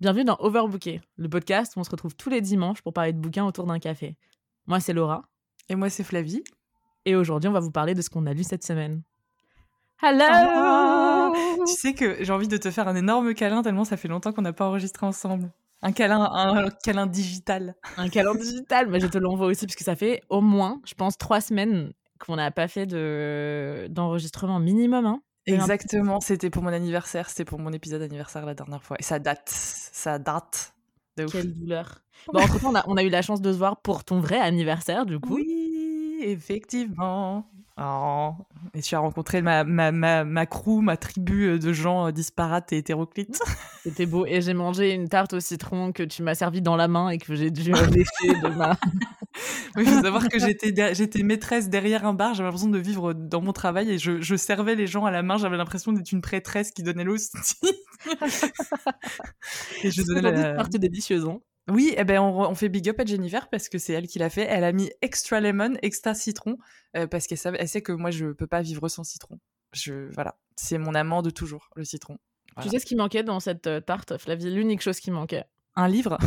Bienvenue dans Overbooké, le podcast où on se retrouve tous les dimanches pour parler de bouquins autour d'un café. Moi, c'est Laura. Et moi, c'est Flavie. Et aujourd'hui, on va vous parler de ce qu'on a lu cette semaine. Hello Ah Tu sais que j'ai envie de te faire un énorme câlin tellement ça fait longtemps qu'on n'a pas enregistré ensemble. Un câlin, un câlin digital. Un câlin digital, mais je te l'envoie aussi parce que ça fait au moins, je pense, trois semaines qu'on n'a pas fait de d'enregistrement minimum. Hein. Exactement, c'était pour mon anniversaire, c'était pour mon épisode anniversaire la dernière fois. Et ça date, ça date. De ouf. Quelle douleur. Bon, entre temps, on a, on a eu la chance de se voir pour ton vrai anniversaire, du coup. Oui, effectivement. Oh. Et tu as rencontré ma, ma, ma, ma crew, ma tribu de gens disparates et hétéroclites. C'était beau. Et j'ai mangé une tarte au citron que tu m'as servi dans la main et que j'ai dû lécher de ma... Oui, il faut savoir que j'étais, maîtresse derrière un bar. J'avais l'impression de vivre dans mon travail et je, je servais les gens à la main. J'avais l'impression d'être une prêtresse qui donnait l'hostie. et je donnais la... tarte délicieuse. hein. Oui, eh ben on, on fait big up à Jennifer parce que c'est elle qui l'a fait. Elle a mis extra lemon, extra citron euh, parce qu'elle elle sait que moi je peux pas vivre sans citron. Je voilà, c'est mon amant de toujours, le citron. Voilà. Tu sais ce qui manquait dans cette euh, tarte, Flavie? L'unique chose qui manquait. Un livre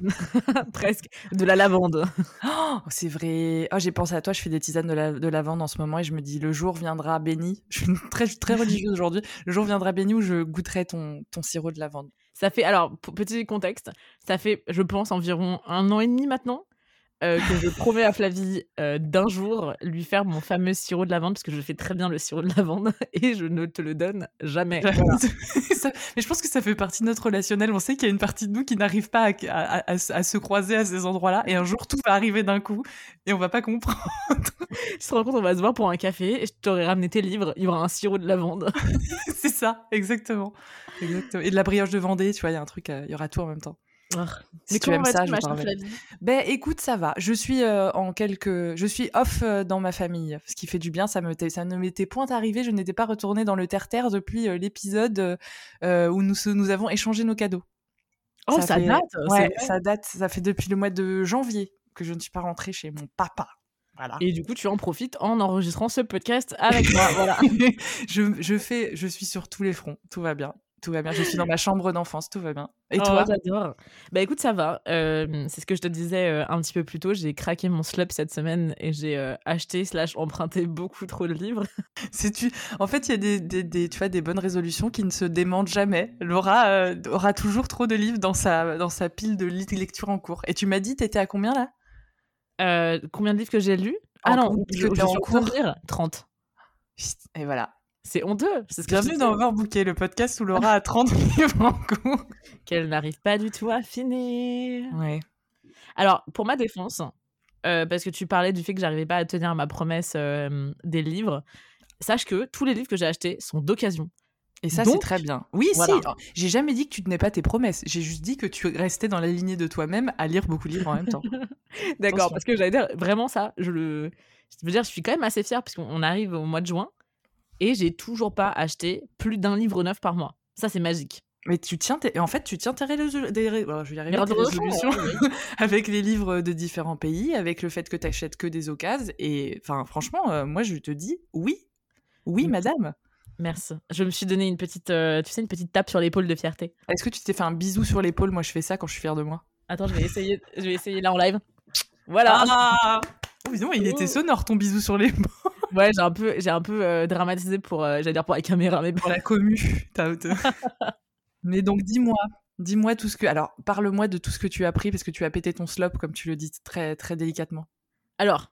Presque. De la lavande. Oh, c'est vrai. Oh, j'ai pensé à toi, je fais des tisanes de, la, de lavande en ce moment et je me dis le jour viendra béni. Je suis très, très religieuse aujourd'hui. Le jour viendra béni où je goûterai ton, ton sirop de lavande. Ça fait, alors, petit contexte, ça fait, je pense, environ un an et demi maintenant euh, que je promets à Flavie euh, d'un jour lui faire mon fameux sirop de lavande, parce que je fais très bien le sirop de lavande et je ne te le donne jamais. Voilà. Ça- mais je pense que ça fait partie de notre relationnel. On sait qu'il y a une partie de nous qui n'arrive pas à, à- à- à se croiser à ces endroits-là et un jour tout va arriver d'un coup et on va pas comprendre. Tu te rends compte, on va se voir pour un café et je t'aurais ramené tes livres, il y aura un sirop de lavande. c'est ça, exactement. exactement. Et de la brioche de Vendée, tu vois, il y a un truc, euh, il y aura tout en même temps. Si Mais tu aimes ça, je Ben écoute, ça va. Je suis euh, en quelques, je suis off euh, dans ma famille, ce qui fait du bien. Ça me, ça ne m'était point arrivé. Je n'étais pas retournée dans le terre-terre depuis euh, l'épisode où nous nous avons échangé nos cadeaux. Oh, ça, fait- date Ouais, ça date. Ça fait depuis le mois de janvier que je ne suis pas rentrée chez mon papa. Voilà. Et du coup, tu en profites en enregistrant ce podcast avec moi. Voilà. je, je fais, je suis sur tous les fronts. Tout va bien. Tout va bien. Je suis dans ma chambre d'enfance. Tout va bien. Et Oh, toi? J'adore. Bah écoute, ça va. Euh, c'est ce que je te disais euh, un petit peu plus tôt. J'ai craqué mon slip cette semaine et j'ai euh, acheté slash emprunté beaucoup trop de livres. C'est tu. En fait, il y a des, des, des- tu vois, des bonnes résolutions qui ne se démentent jamais. Laura aura toujours trop de livres dans sa, dans sa pile de lecture en cours. Et tu m'as dit, t'étais à combien là? Combien de livres que j'ai lus? En Ah non, je, je en cours. lire 30. Et voilà. C'est honteux. C'est ce que Bienvenue dans Overbooké, le podcast où Laura a 30 livres en cours. Qu'elle n'arrive pas du tout à finir. Ouais. Alors, pour ma défense, euh, parce que tu parlais du fait que j'arrivais pas à tenir ma promesse euh, des livres, sache que tous les livres que j'ai achetés sont d'occasion. Et ça, c'est très bien. Oui, voilà. si. J'ai jamais dit que tu tenais pas tes promesses. J'ai juste dit que tu restais dans la lignée de toi-même à lire beaucoup de livres en même temps. D'accord, parce que j'allais dire vraiment ça, je le je veux dire, je suis quand même assez fière parce qu'on arrive au mois de juin et j'ai toujours pas acheté plus d'un livre neuf par mois. Ça c'est magique. Mais tu tiens tes... en fait, tu tiens tes, résolu- des je vais y arriver, tes résolutions, avec les livres de différents pays, avec le fait que tu achètes que des occasions. Et enfin, franchement, euh, moi, je te dis oui. Oui, madame. Merci. Je me suis donné une petite euh, tu sais une petite tape sur l'épaule de fierté. Est-ce que tu t'es fait un bisou sur l'épaule? Moi, je fais ça quand je suis fière de moi. Attends, je vais essayer je vais essayer là en live. Voilà. Ah Oh, il était sonore ton bisou sur l'épaule Ouais, j'ai un peu j'ai un peu euh, dramatisé pour euh, j'allais dire pour la caméra mais pour la commu. Mais donc, dis-moi. Dis-moi tout ce que. Alors, parle-moi de tout ce que tu as appris parce que tu as pété ton slop, comme tu le dis très, très délicatement. Alors,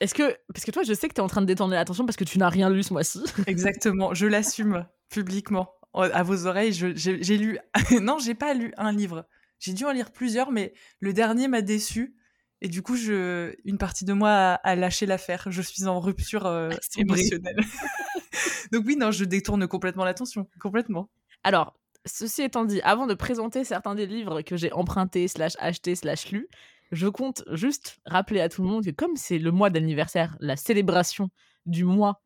est-ce que parce que toi je sais que tu es en train de détendre l'attention parce que tu n'as rien lu ce mois-ci. Exactement, je l'assume publiquement. À vos oreilles, j'ai lu. non, j'ai pas lu un livre. J'ai dû en lire plusieurs, mais le dernier m'a déçu. Et du coup, je... une partie de moi a, a lâché l'affaire. Je suis en rupture euh, vrai. émotionnelle. Donc oui, non, je détourne complètement l'attention. Complètement. Alors, ceci étant dit, avant de présenter certains des livres que j'ai empruntés, slash achetés, slash lus, je compte juste rappeler à tout le monde que comme c'est le mois d'anniversaire, la célébration du mois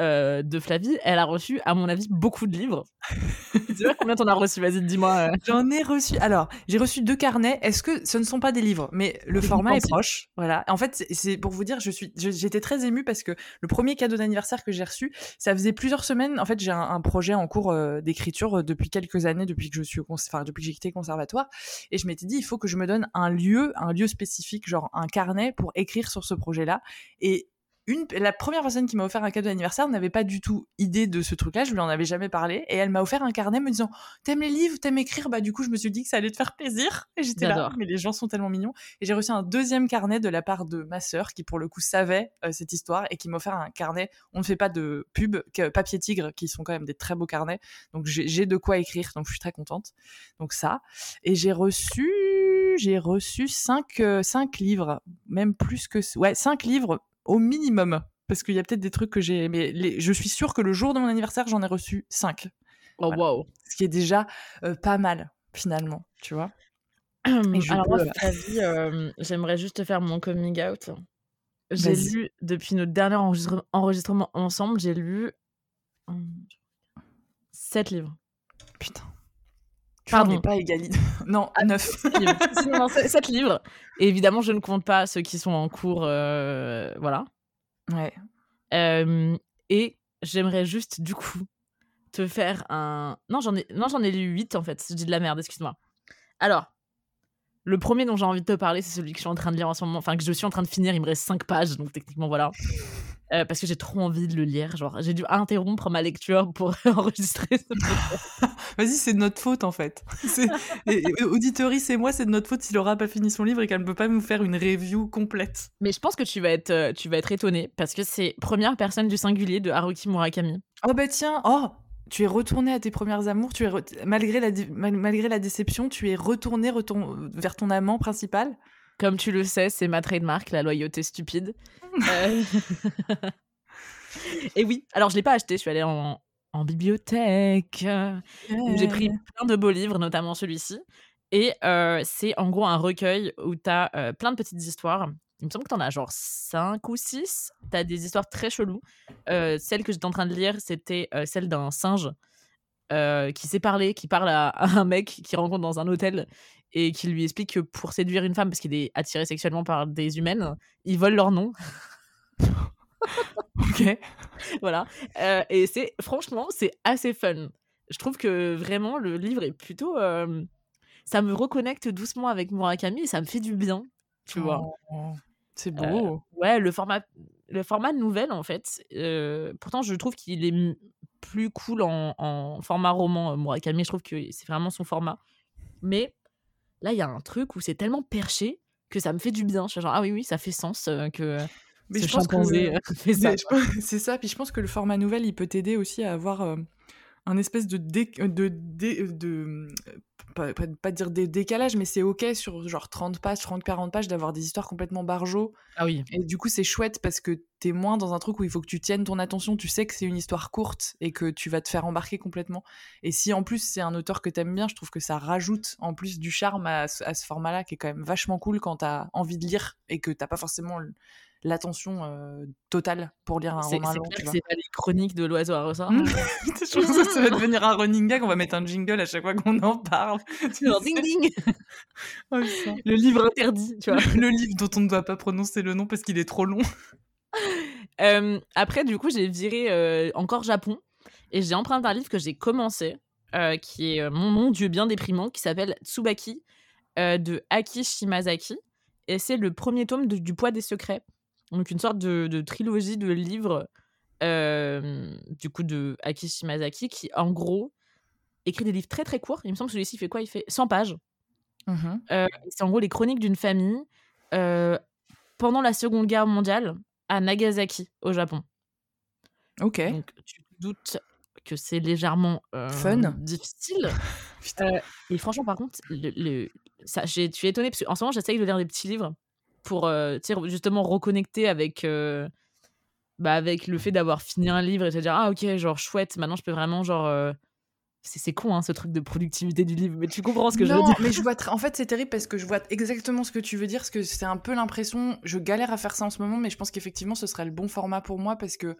euh, de Flavie, elle a reçu, à mon avis, beaucoup de livres. tu sais combien t'en as reçu Vas-y, dis-moi. J'en ai reçu. Alors, j'ai reçu deux carnets. Est-ce que ce ne sont pas des livres? Mais le format est proche. Voilà. En fait, c'est pour vous dire, je suis, j'étais très émue parce que le premier cadeau d'anniversaire que j'ai reçu, ça faisait plusieurs semaines. En fait, j'ai un, projet en cours d'écriture depuis quelques années, depuis que je suis, enfin, depuis que j'ai quitté le conservatoire, et je m'étais dit, il faut que je me donne un lieu, un lieu spécifique, genre un carnet pour écrire sur ce projet-là. Et la première personne qui m'a offert un cadeau d'anniversaire n'avait pas du tout idée de ce truc-là, je lui en avais jamais parlé, et elle m'a offert un carnet me disant T'aimes les livres, t'aimes écrire? Bah, du coup, je me suis dit que ça allait te faire plaisir. Et j'étais là, mais les gens sont tellement mignons. Et j'ai reçu un deuxième carnet de la part de ma sœur, qui pour le coup savait euh, cette histoire, et qui m'a offert un carnet. On ne fait pas de pub, que Papier Tigre, qui sont quand même des très beaux carnets. Donc, j'ai de quoi écrire, donc je suis très contente. Donc, ça. Et j'ai reçu j'ai reçu cinq, euh, cinq livres, même plus que ouais, cinq livres au minimum. Parce qu'il y a peut-être des trucs que j'ai. Mais je suis sûre que le jour de mon anniversaire, j'en ai reçu 5. Oh, wow. Ce qui est déjà euh, pas mal, finalement, tu vois. Alors, moi, euh, j'aimerais juste faire mon coming out. J'ai lu, depuis notre dernier enregistrement ensemble, j'ai lu 7 livres. Putain. Pardon. pas égalité. non, à 9. 7 livres. Et évidemment, je ne compte pas ceux qui sont en cours. Euh, voilà. Ouais. et j'aimerais juste, du coup, te faire un. Non, j'en ai, non, j'en ai lu 8 en fait. Je dis de la merde, excuse-moi. Alors, le premier dont j'ai envie de te parler, c'est celui que je suis en train de lire en ce moment. Enfin, que je suis en train de finir. Il me reste 5 pages, donc techniquement, voilà. Euh, parce que j'ai trop envie de le lire. Genre, j'ai dû interrompre ma lecture pour enregistrer ce Vas-y, c'est de notre faute en fait. Auditoris et moi, c'est de notre faute s'il aura pas fini son livre et qu'elle ne peut pas nous faire une review complète. Mais je pense que tu vas être, euh, tu vas être étonné parce que c'est première personne du singulier de Haruki Murakami. Oh bah tiens, oh, tu es retourné à tes premières amours, tu es malgré la malgré la déception, tu es retourné vers ton amant principal? Comme tu le sais, c'est ma trademark, la loyauté stupide. Euh, et oui, alors je l'ai pas acheté, je suis allée en, bibliothèque. J'ai pris plein de beaux livres, notamment celui-ci. Et euh, c'est en gros un recueil où tu as euh, plein de petites histoires. Il me semble que tu en as genre 5 ou 6. Tu as des histoires très cheloues. celle que j'étais en train de lire, c'était celle d'un singe qui s'est parlé, qui parle à, un mec qui rencontre dans un hôtel et qui lui explique que pour séduire une femme, parce qu'il est attiré sexuellement par des humaines, il vole leur nom. ok. Voilà. Euh, et c'est franchement, c'est assez fun. Je trouve que vraiment le livre est plutôt. Euh, ça me reconnecte doucement avec Murakami et ça me fait du bien, tu vois. Oh, c'est beau. Euh, ouais, le format, le format nouvelle en fait. pourtant, je trouve qu'il est plus cool en, en format roman Murakami. Je trouve que c'est vraiment son format. Mais Là, il y a un truc où c'est tellement perché que ça me fait du bien. Je suis genre, ah oui, oui, ça fait sens euh, que. Mais je pense que c'est ça. Puis je pense que le format nouvelle, il peut t'aider aussi à avoir euh, un espèce de, de, de, pas, pas, dire des décalages, mais c'est ok sur genre 30 pages, 30-40 pages d'avoir des histoires complètement barjots. Ah oui. Et du coup, c'est chouette parce que t'es moins dans un truc où il faut que tu tiennes ton attention, tu sais que c'est une histoire courte et que tu vas te faire embarquer complètement. Et si en plus c'est un auteur que t'aimes bien, je trouve que ça rajoute en plus du charme à, à ce format-là qui est quand même vachement cool quand t'as envie de lire et que t'as pas forcément l'attention euh, totale pour lire un roman long. C'est pas les chroniques de l'oiseau à ressort. je pense que ça va devenir un running gag. On va mettre un jingle à chaque fois qu'on en parle. ding ding. Oh, le livre interdit, tu vois. Le livre dont on ne doit pas prononcer le nom parce qu'il est trop long. après, du coup, j'ai viré euh, encore Japon et j'ai emprunté un livre que j'ai commencé, qui est mon nom Dieu bien déprimant, qui s'appelle Tsubaki de Aki Shimazaki. Et c'est le premier tome du poids des secrets. Donc une sorte de, trilogie de livres du coup de Aki Shimazaki qui en gros écrit des livres très très courts. Il me semble que celui-ci fait quoi? Il fait 100 pages. Mmh c'est en gros les chroniques d'une famille pendant la Seconde Guerre mondiale à Nagasaki au Japon. Ok. Donc tu doutes que c'est légèrement fun, difficile. et franchement par contre, le, ça, je suis étonnée parce qu'en ce moment j'essaye de lire des petits livres pour euh, justement reconnecter avec, euh, bah, avec le fait d'avoir fini un livre et te dire ah ok genre chouette maintenant je peux vraiment genre euh, c'est con hein, ce truc de productivité du livre mais tu comprends ce que je veux dire. mais je vois en fait c'est terrible parce que je vois exactement ce que tu veux dire parce que c'est un peu l'impression je galère à faire ça en ce moment mais je pense qu'effectivement ce serait le bon format pour moi parce que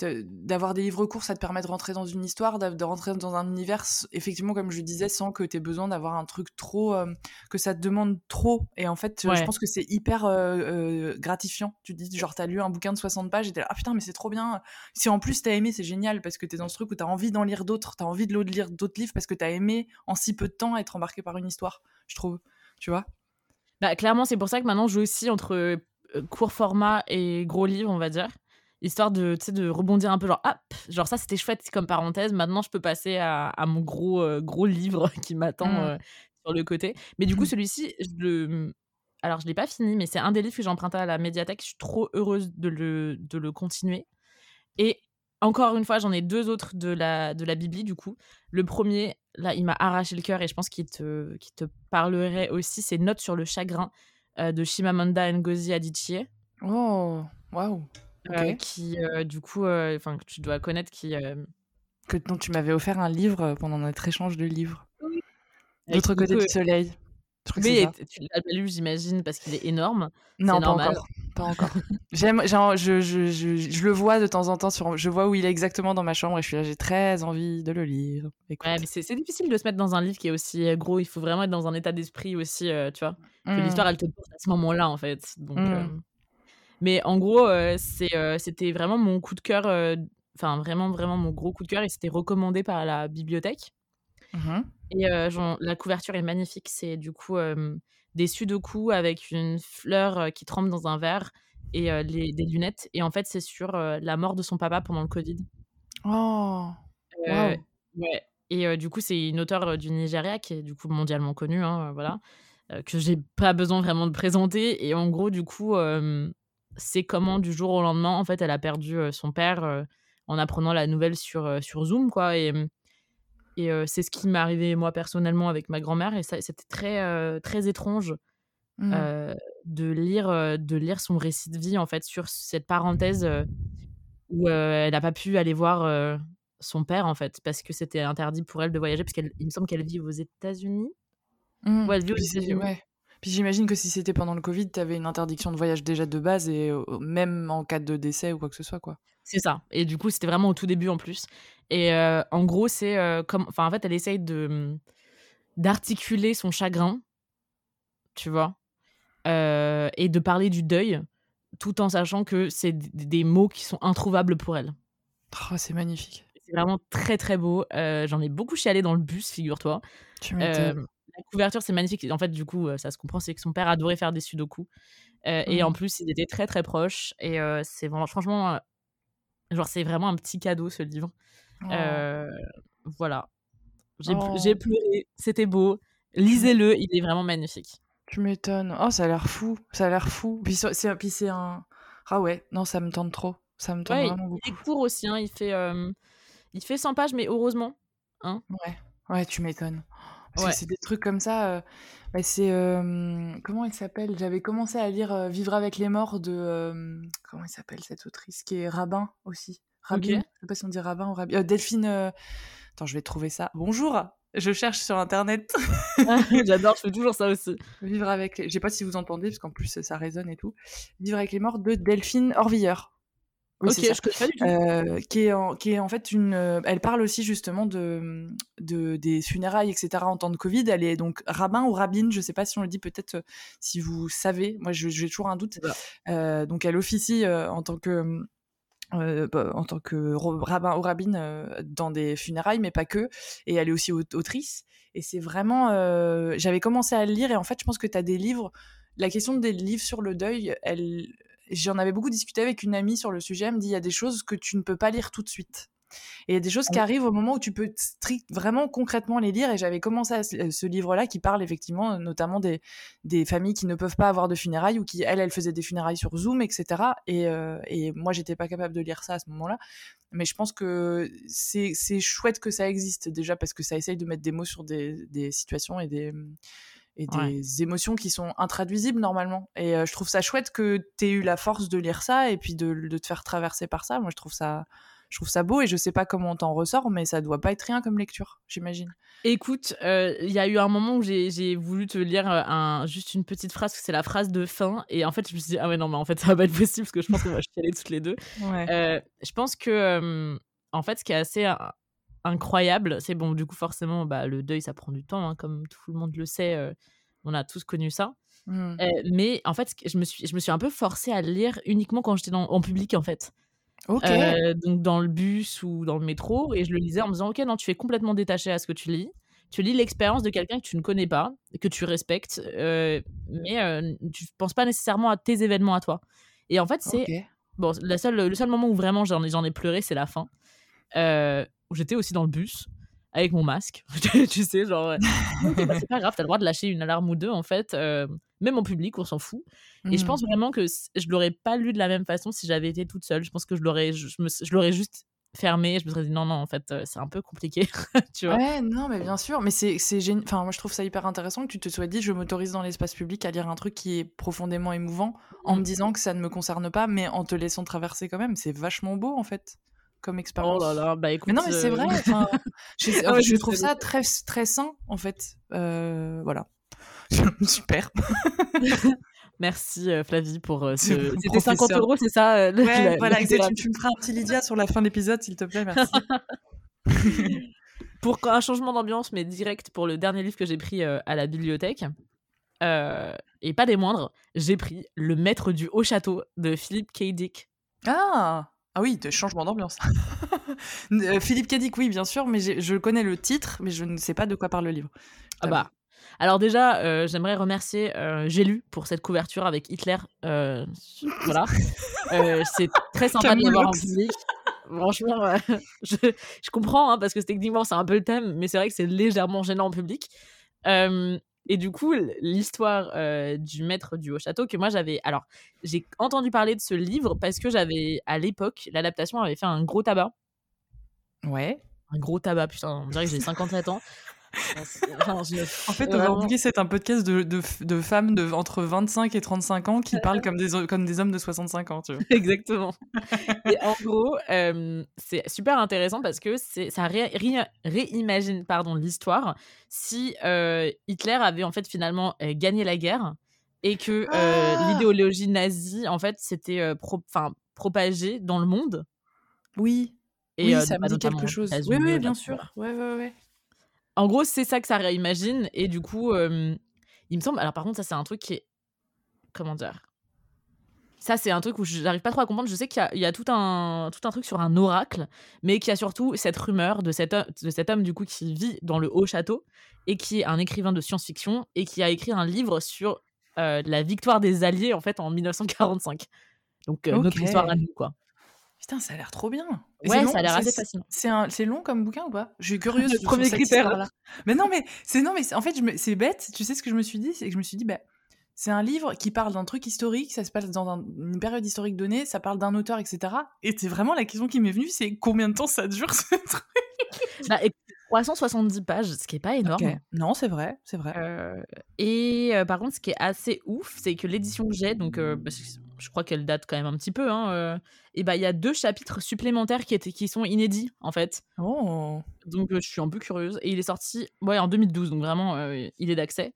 d'avoir des livres courts, ça te permet de rentrer dans une histoire, de, rentrer dans un univers, effectivement, comme je disais, sans que tu aies besoin d'avoir un truc trop, euh, que ça te demande trop. Et en fait, je pense que c'est hyper euh, euh, gratifiant. Tu te dis, genre, t'as lu un bouquin de 60 pages et t'es là, ah putain, mais c'est trop bien. Si en plus t'as aimé, c'est génial parce que t'es dans ce truc où t'as envie d'en lire d'autres, t'as envie de lire d'autres livres parce que t'as aimé en si peu de temps être embarqué par une histoire, je trouve. Tu vois? Bah, clairement, c'est pour ça que maintenant, je joue aussi entre court format et gros livre, on va dire histoire de, de rebondir un peu, genre, hop, genre ça c'était chouette comme parenthèse, maintenant je peux passer à, mon gros, euh, gros livre qui m'attend mmh. euh, sur le côté. Mais du coup, mmh. celui-ci, je le. Alors, je ne l'ai pas fini, mais c'est un des livres que j'ai emprunté à la médiathèque. Je suis trop heureuse de le, de le continuer. Et encore une fois, j'en ai deux autres de la, de la Bibli, du coup. Le premier, là, il m'a arraché le cœur et je pense qu'il te, te parlerait aussi. C'est Notes sur le chagrin euh, de Shimamanda Ngozi Adichie. Oh, waouh! Qui du coup, enfin que tu dois connaître, qui que dont tu m'avais offert un livre pendant notre échange de livres. L'autre côté du soleil. Oui, tu l'as lu, j'imagine, parce qu'il est énorme. Non, pas encore. Pas encore. J'aime, je, je, je, je, le vois de temps en temps sur, je vois où il est exactement dans ma chambre et je suis là, j'ai très envie de le lire. Ouais, mais c'est difficile de se mettre dans un livre qui est aussi gros. Il faut vraiment être dans un état d'esprit aussi, tu vois. Que mmh. l'histoire, elle te porte à ce moment-là, en fait. Donc. Mmh. Mais en gros, euh, euh, c'était vraiment mon coup de cœur, euh, enfin vraiment, vraiment mon gros coup de cœur et c'était recommandé par la bibliothèque. Mmh et la couverture est magnifique. C'est du coup des sudoku avec une fleur qui trempe dans un verre et des lunettes. Et en fait, c'est sur la mort de son papa pendant le Covid. Oh Ouais. Et du coup, c'est une auteure du Nigeria qui est du coup mondialement connue, hein, voilà, que j'ai pas besoin vraiment de présenter. Et en gros, du coup, c'est comment du jour au lendemain, en fait, elle a perdu son père en apprenant la nouvelle sur, sur Zoom, quoi. Et, et c'est ce qui m'est arrivé moi personnellement avec ma grand-mère. Et c'était très, très étrange mmh. de, lire, de lire son récit de vie, en fait, sur cette parenthèse où elle n'a pas pu aller voir son père, en fait, parce que c'était interdit pour elle de voyager, parce qu'il me semble qu'elle vit aux États-Unis. Mmh. Ouais, elle vit aux États-Unis. Puis j'imagine que si c'était pendant le Covid, tu avais une interdiction de voyage déjà de base et même en cas de décès ou quoi que ce soit, quoi. C'est ça. Et du coup, c'était vraiment au tout début en plus. Et en gros, c'est comme. Enfin, en fait, elle essaye de mmh, d'articuler son chagrin, tu vois, et de parler du deuil, tout en sachant que c'est des mots qui sont introuvables pour elle. Oh, c'est magnifique. C'est vraiment très très beau. J'en ai beaucoup chialé dans le bus, figure-toi. Tu m'étonnes la couverture, c'est magnifique. En fait, du coup, ça se comprend, c'est que son père adorait faire des sudoku. Et en mmh. plus, ils étaient très très proches. Et c'est vraiment, franchement, genre, c'est vraiment un petit cadeau ce livre. Oh. voilà. J'ai oh. pleuré, c'était beau. Lisez-le, il est vraiment magnifique. Tu m'étonnes. Oh, ça a l'air fou. Ça a l'air fou. Puis c'est un. Ah ouais, non, ça me tente trop. Ça me tente vraiment beaucoup. Il est court aussi, hein. il, fait, il fait 100 pages, mais heureusement. Hein ouais, ouais, tu m'étonnes. Parce que c'est des trucs comme ça. Euh, bah, c'est comment il s'appelle? J'avais commencé à lire Vivre avec les morts de comment il s'appelle cette autrice qui est Rabbin aussi? Rabin, je sais pas si on dit Rabbin ou Rabin. Euh, Delphine. Attends, je vais trouver ça. Bonjour. Je cherche sur internet. J'adore, je fais toujours ça aussi. Vivre avec. Les... Je sais pas si vous entendez parce qu'en plus ça résonne et tout. Vivre avec les morts de Delphine Orviller ok, je connais pas du tout. Euh, qui, est en, qui est en fait une. Euh, elle parle aussi justement de, de, des funérailles, etc. en temps de Covid. Elle est donc rabbin ou rabbine, je sais pas si on le dit, peut-être euh, si vous savez. Moi, j'ai toujours un doute. donc, elle officie en tant que. Bah, en tant que rabbin ou rabbine dans des funérailles, mais pas que. Et elle est aussi autrice. Et c'est vraiment. J'avais commencé à le lire, et en fait, je pense que tu as des livres. La question des livres sur le deuil, elle, j'en avais beaucoup discuté avec une amie sur le sujet. Elle me dit il y a des choses que tu ne peux pas lire tout de suite. Et il y a des choses qui arrivent au moment où tu peux strict, vraiment concrètement les lire. Et j'avais commencé à ce, livre-là qui parle effectivement notamment des, des familles qui ne peuvent pas avoir de funérailles ou qui, elle, elle faisait des funérailles sur Zoom, etc. Et, euh, et moi, j'étais pas capable de lire ça à ce moment-là. Mais je pense que c'est chouette que ça existe déjà parce que ça essaye de mettre des mots sur des, des situations et des et des émotions qui sont intraduisibles normalement. Et je trouve ça chouette que tu aies eu la force de lire ça et puis de, de, te faire traverser par ça. Moi, je trouve ça, je trouve ça beau et je sais pas comment on t'en ressort, mais ça doit pas être rien comme lecture, j'imagine. Écoute, euh, il y a eu un moment où j'ai voulu te lire euh, un, juste une petite phrase, c'est la phrase de fin, et en fait, je me suis dit, ah ouais, non, mais en fait, ça va pas être possible, parce que je pense qu'on va chialer toutes les deux. Euh, je pense que, en fait, ce qui est assez incroyable, c'est bon, du coup, forcément, bah, le deuil, ça prend du temps, hein, comme tout le monde le sait, on a tous connu ça. Mmh. mais en fait, je me, suis, je me suis un peu forcée à le lire uniquement quand j'étais en public, en fait. Euh, donc dans le bus ou dans le métro, et je le lisais en me disant, ok, non, tu es complètement détaché à ce que tu lis. Tu lis l'expérience de quelqu'un que tu ne connais pas, que tu respectes, euh, mais euh, tu ne penses pas nécessairement à tes événements à toi. Et en fait, c'est bon, la seule, le seul moment où vraiment j'en ai, ai pleuré, c'est la fin, où j'étais aussi dans le bus avec mon masque. tu sais, genre, bah, c'est pas grave, t'as le droit de lâcher une alarme ou deux, en fait même en public, on s'en fout. Et je pense mmh. vraiment que je l'aurais pas lu de la même façon si j'avais été toute seule. Je pense que je l'aurais, je, je l'aurais juste fermé. Je me serais dit non, non, en fait, c'est un peu compliqué. tu vois. Ouais, non, mais bien sûr. Mais c'est, c'est génial. Enfin, moi, je trouve ça hyper intéressant que tu te sois dit, je m'autorise dans l'espace public à lire un truc qui est profondément émouvant en me mmh. disant que ça ne me concerne pas, mais en te laissant traverser quand même. C'est vachement beau, en fait comme expérience. Oh là là, bah écoute. Mais non, mais c'est vrai. je, ah je trouve ça très, très sain, en fait. Euh, voilà. Super. Merci euh, Flavie pour euh, ce. C'était 50 euros, c'est ça euh, Ouais, voilà, tu, tu, me feras un petit Lydia sur la fin de l'épisode, s'il te plaît, merci. pour un changement d'ambiance, mais direct pour le dernier livre que j'ai pris à la bibliothèque, et pas des moindres, j'ai pris Le Maître du Haut Château de Philippe K. Dick. Ah ah oui, de changement d'ambiance. Philippe K. Dick, oui, bien sûr, mais je connais le titre, mais je ne sais pas de quoi parle le livre. Ah bah, alors déjà, euh, j'aimerais remercier euh, J'ai lu pour cette couverture avec Hitler. Euh, voilà. c'est très sympa de l'avoir en public. Franchement, je, je, comprends, hein, parce que techniquement, c'est un peu le thème, mais c'est vrai que c'est légèrement gênant en public. Et du coup, l'histoire du maître du haut château que moi j'avais. Alors, j'ai entendu parler de ce livre parce que j'avais, à l'époque, l'adaptation avait fait un gros tabac. Ouais. Un gros tabac, putain, on dirait que j'ai 57 ans. En fait, Overbooké, c'est un podcast de, de, de, femmes de entre 25 et 35 ans qui parlent comme des, comme des hommes de 65 ans, tu vois. Exactement. et en gros, euh, c'est super intéressant parce que ça réimagine pardon l'histoire si euh, Hitler avait en fait finalement euh, gagné la guerre et que ah l'idéologie nazie en fait s'était pro propagée dans le monde. Oui. Et oui, ça me dit quelque chose. Oui, oui, bien sûr. Ouais, ouais, ouais. En gros, c'est ça que ça réimagine. Et du coup, il me semble. Alors, par contre, ça, c'est un truc qui est. Comment dire ça, c'est un truc où j'arrive pas trop à comprendre. Je sais qu'il y, a, tout, un, tout un truc sur un oracle, mais qu'il y a surtout cette rumeur de cet, de cet homme, du coup, qui vit dans le haut château et qui est un écrivain de science-fiction et qui a écrit un livre sur la victoire des Alliés, en fait, en 1945. Donc, notre histoire à nous, quoi. Putain, ça a l'air trop bien. ouais, ça a l'air assez fascinant. C'est long comme bouquin ou pas? Je suis curieuse. Le premier critère. Mais non, mais c'est non, mais en fait, c'est bête. Tu sais ce que je me suis dit? C'est que je me suis dit, bah, c'est un livre qui parle d'un truc historique, ça se passe dans une période historique donnée, ça parle d'un auteur, etc. Et c'est vraiment la question qui m'est venue, c'est combien de temps ça dure ce truc? Bah, 370 pages, ce qui est pas énorme. Non, c'est vrai, c'est vrai. Euh, et euh, par contre, ce qui est assez ouf, c'est que l'édition que j'ai, donc euh, je crois qu'elle date quand même un petit peu, hein, et bah il y a deux chapitres supplémentaires qui, étaient, qui sont inédits en fait. Oh. Donc je suis un peu curieuse. Et il est sorti ouais, en 2012, donc vraiment il est d'accès.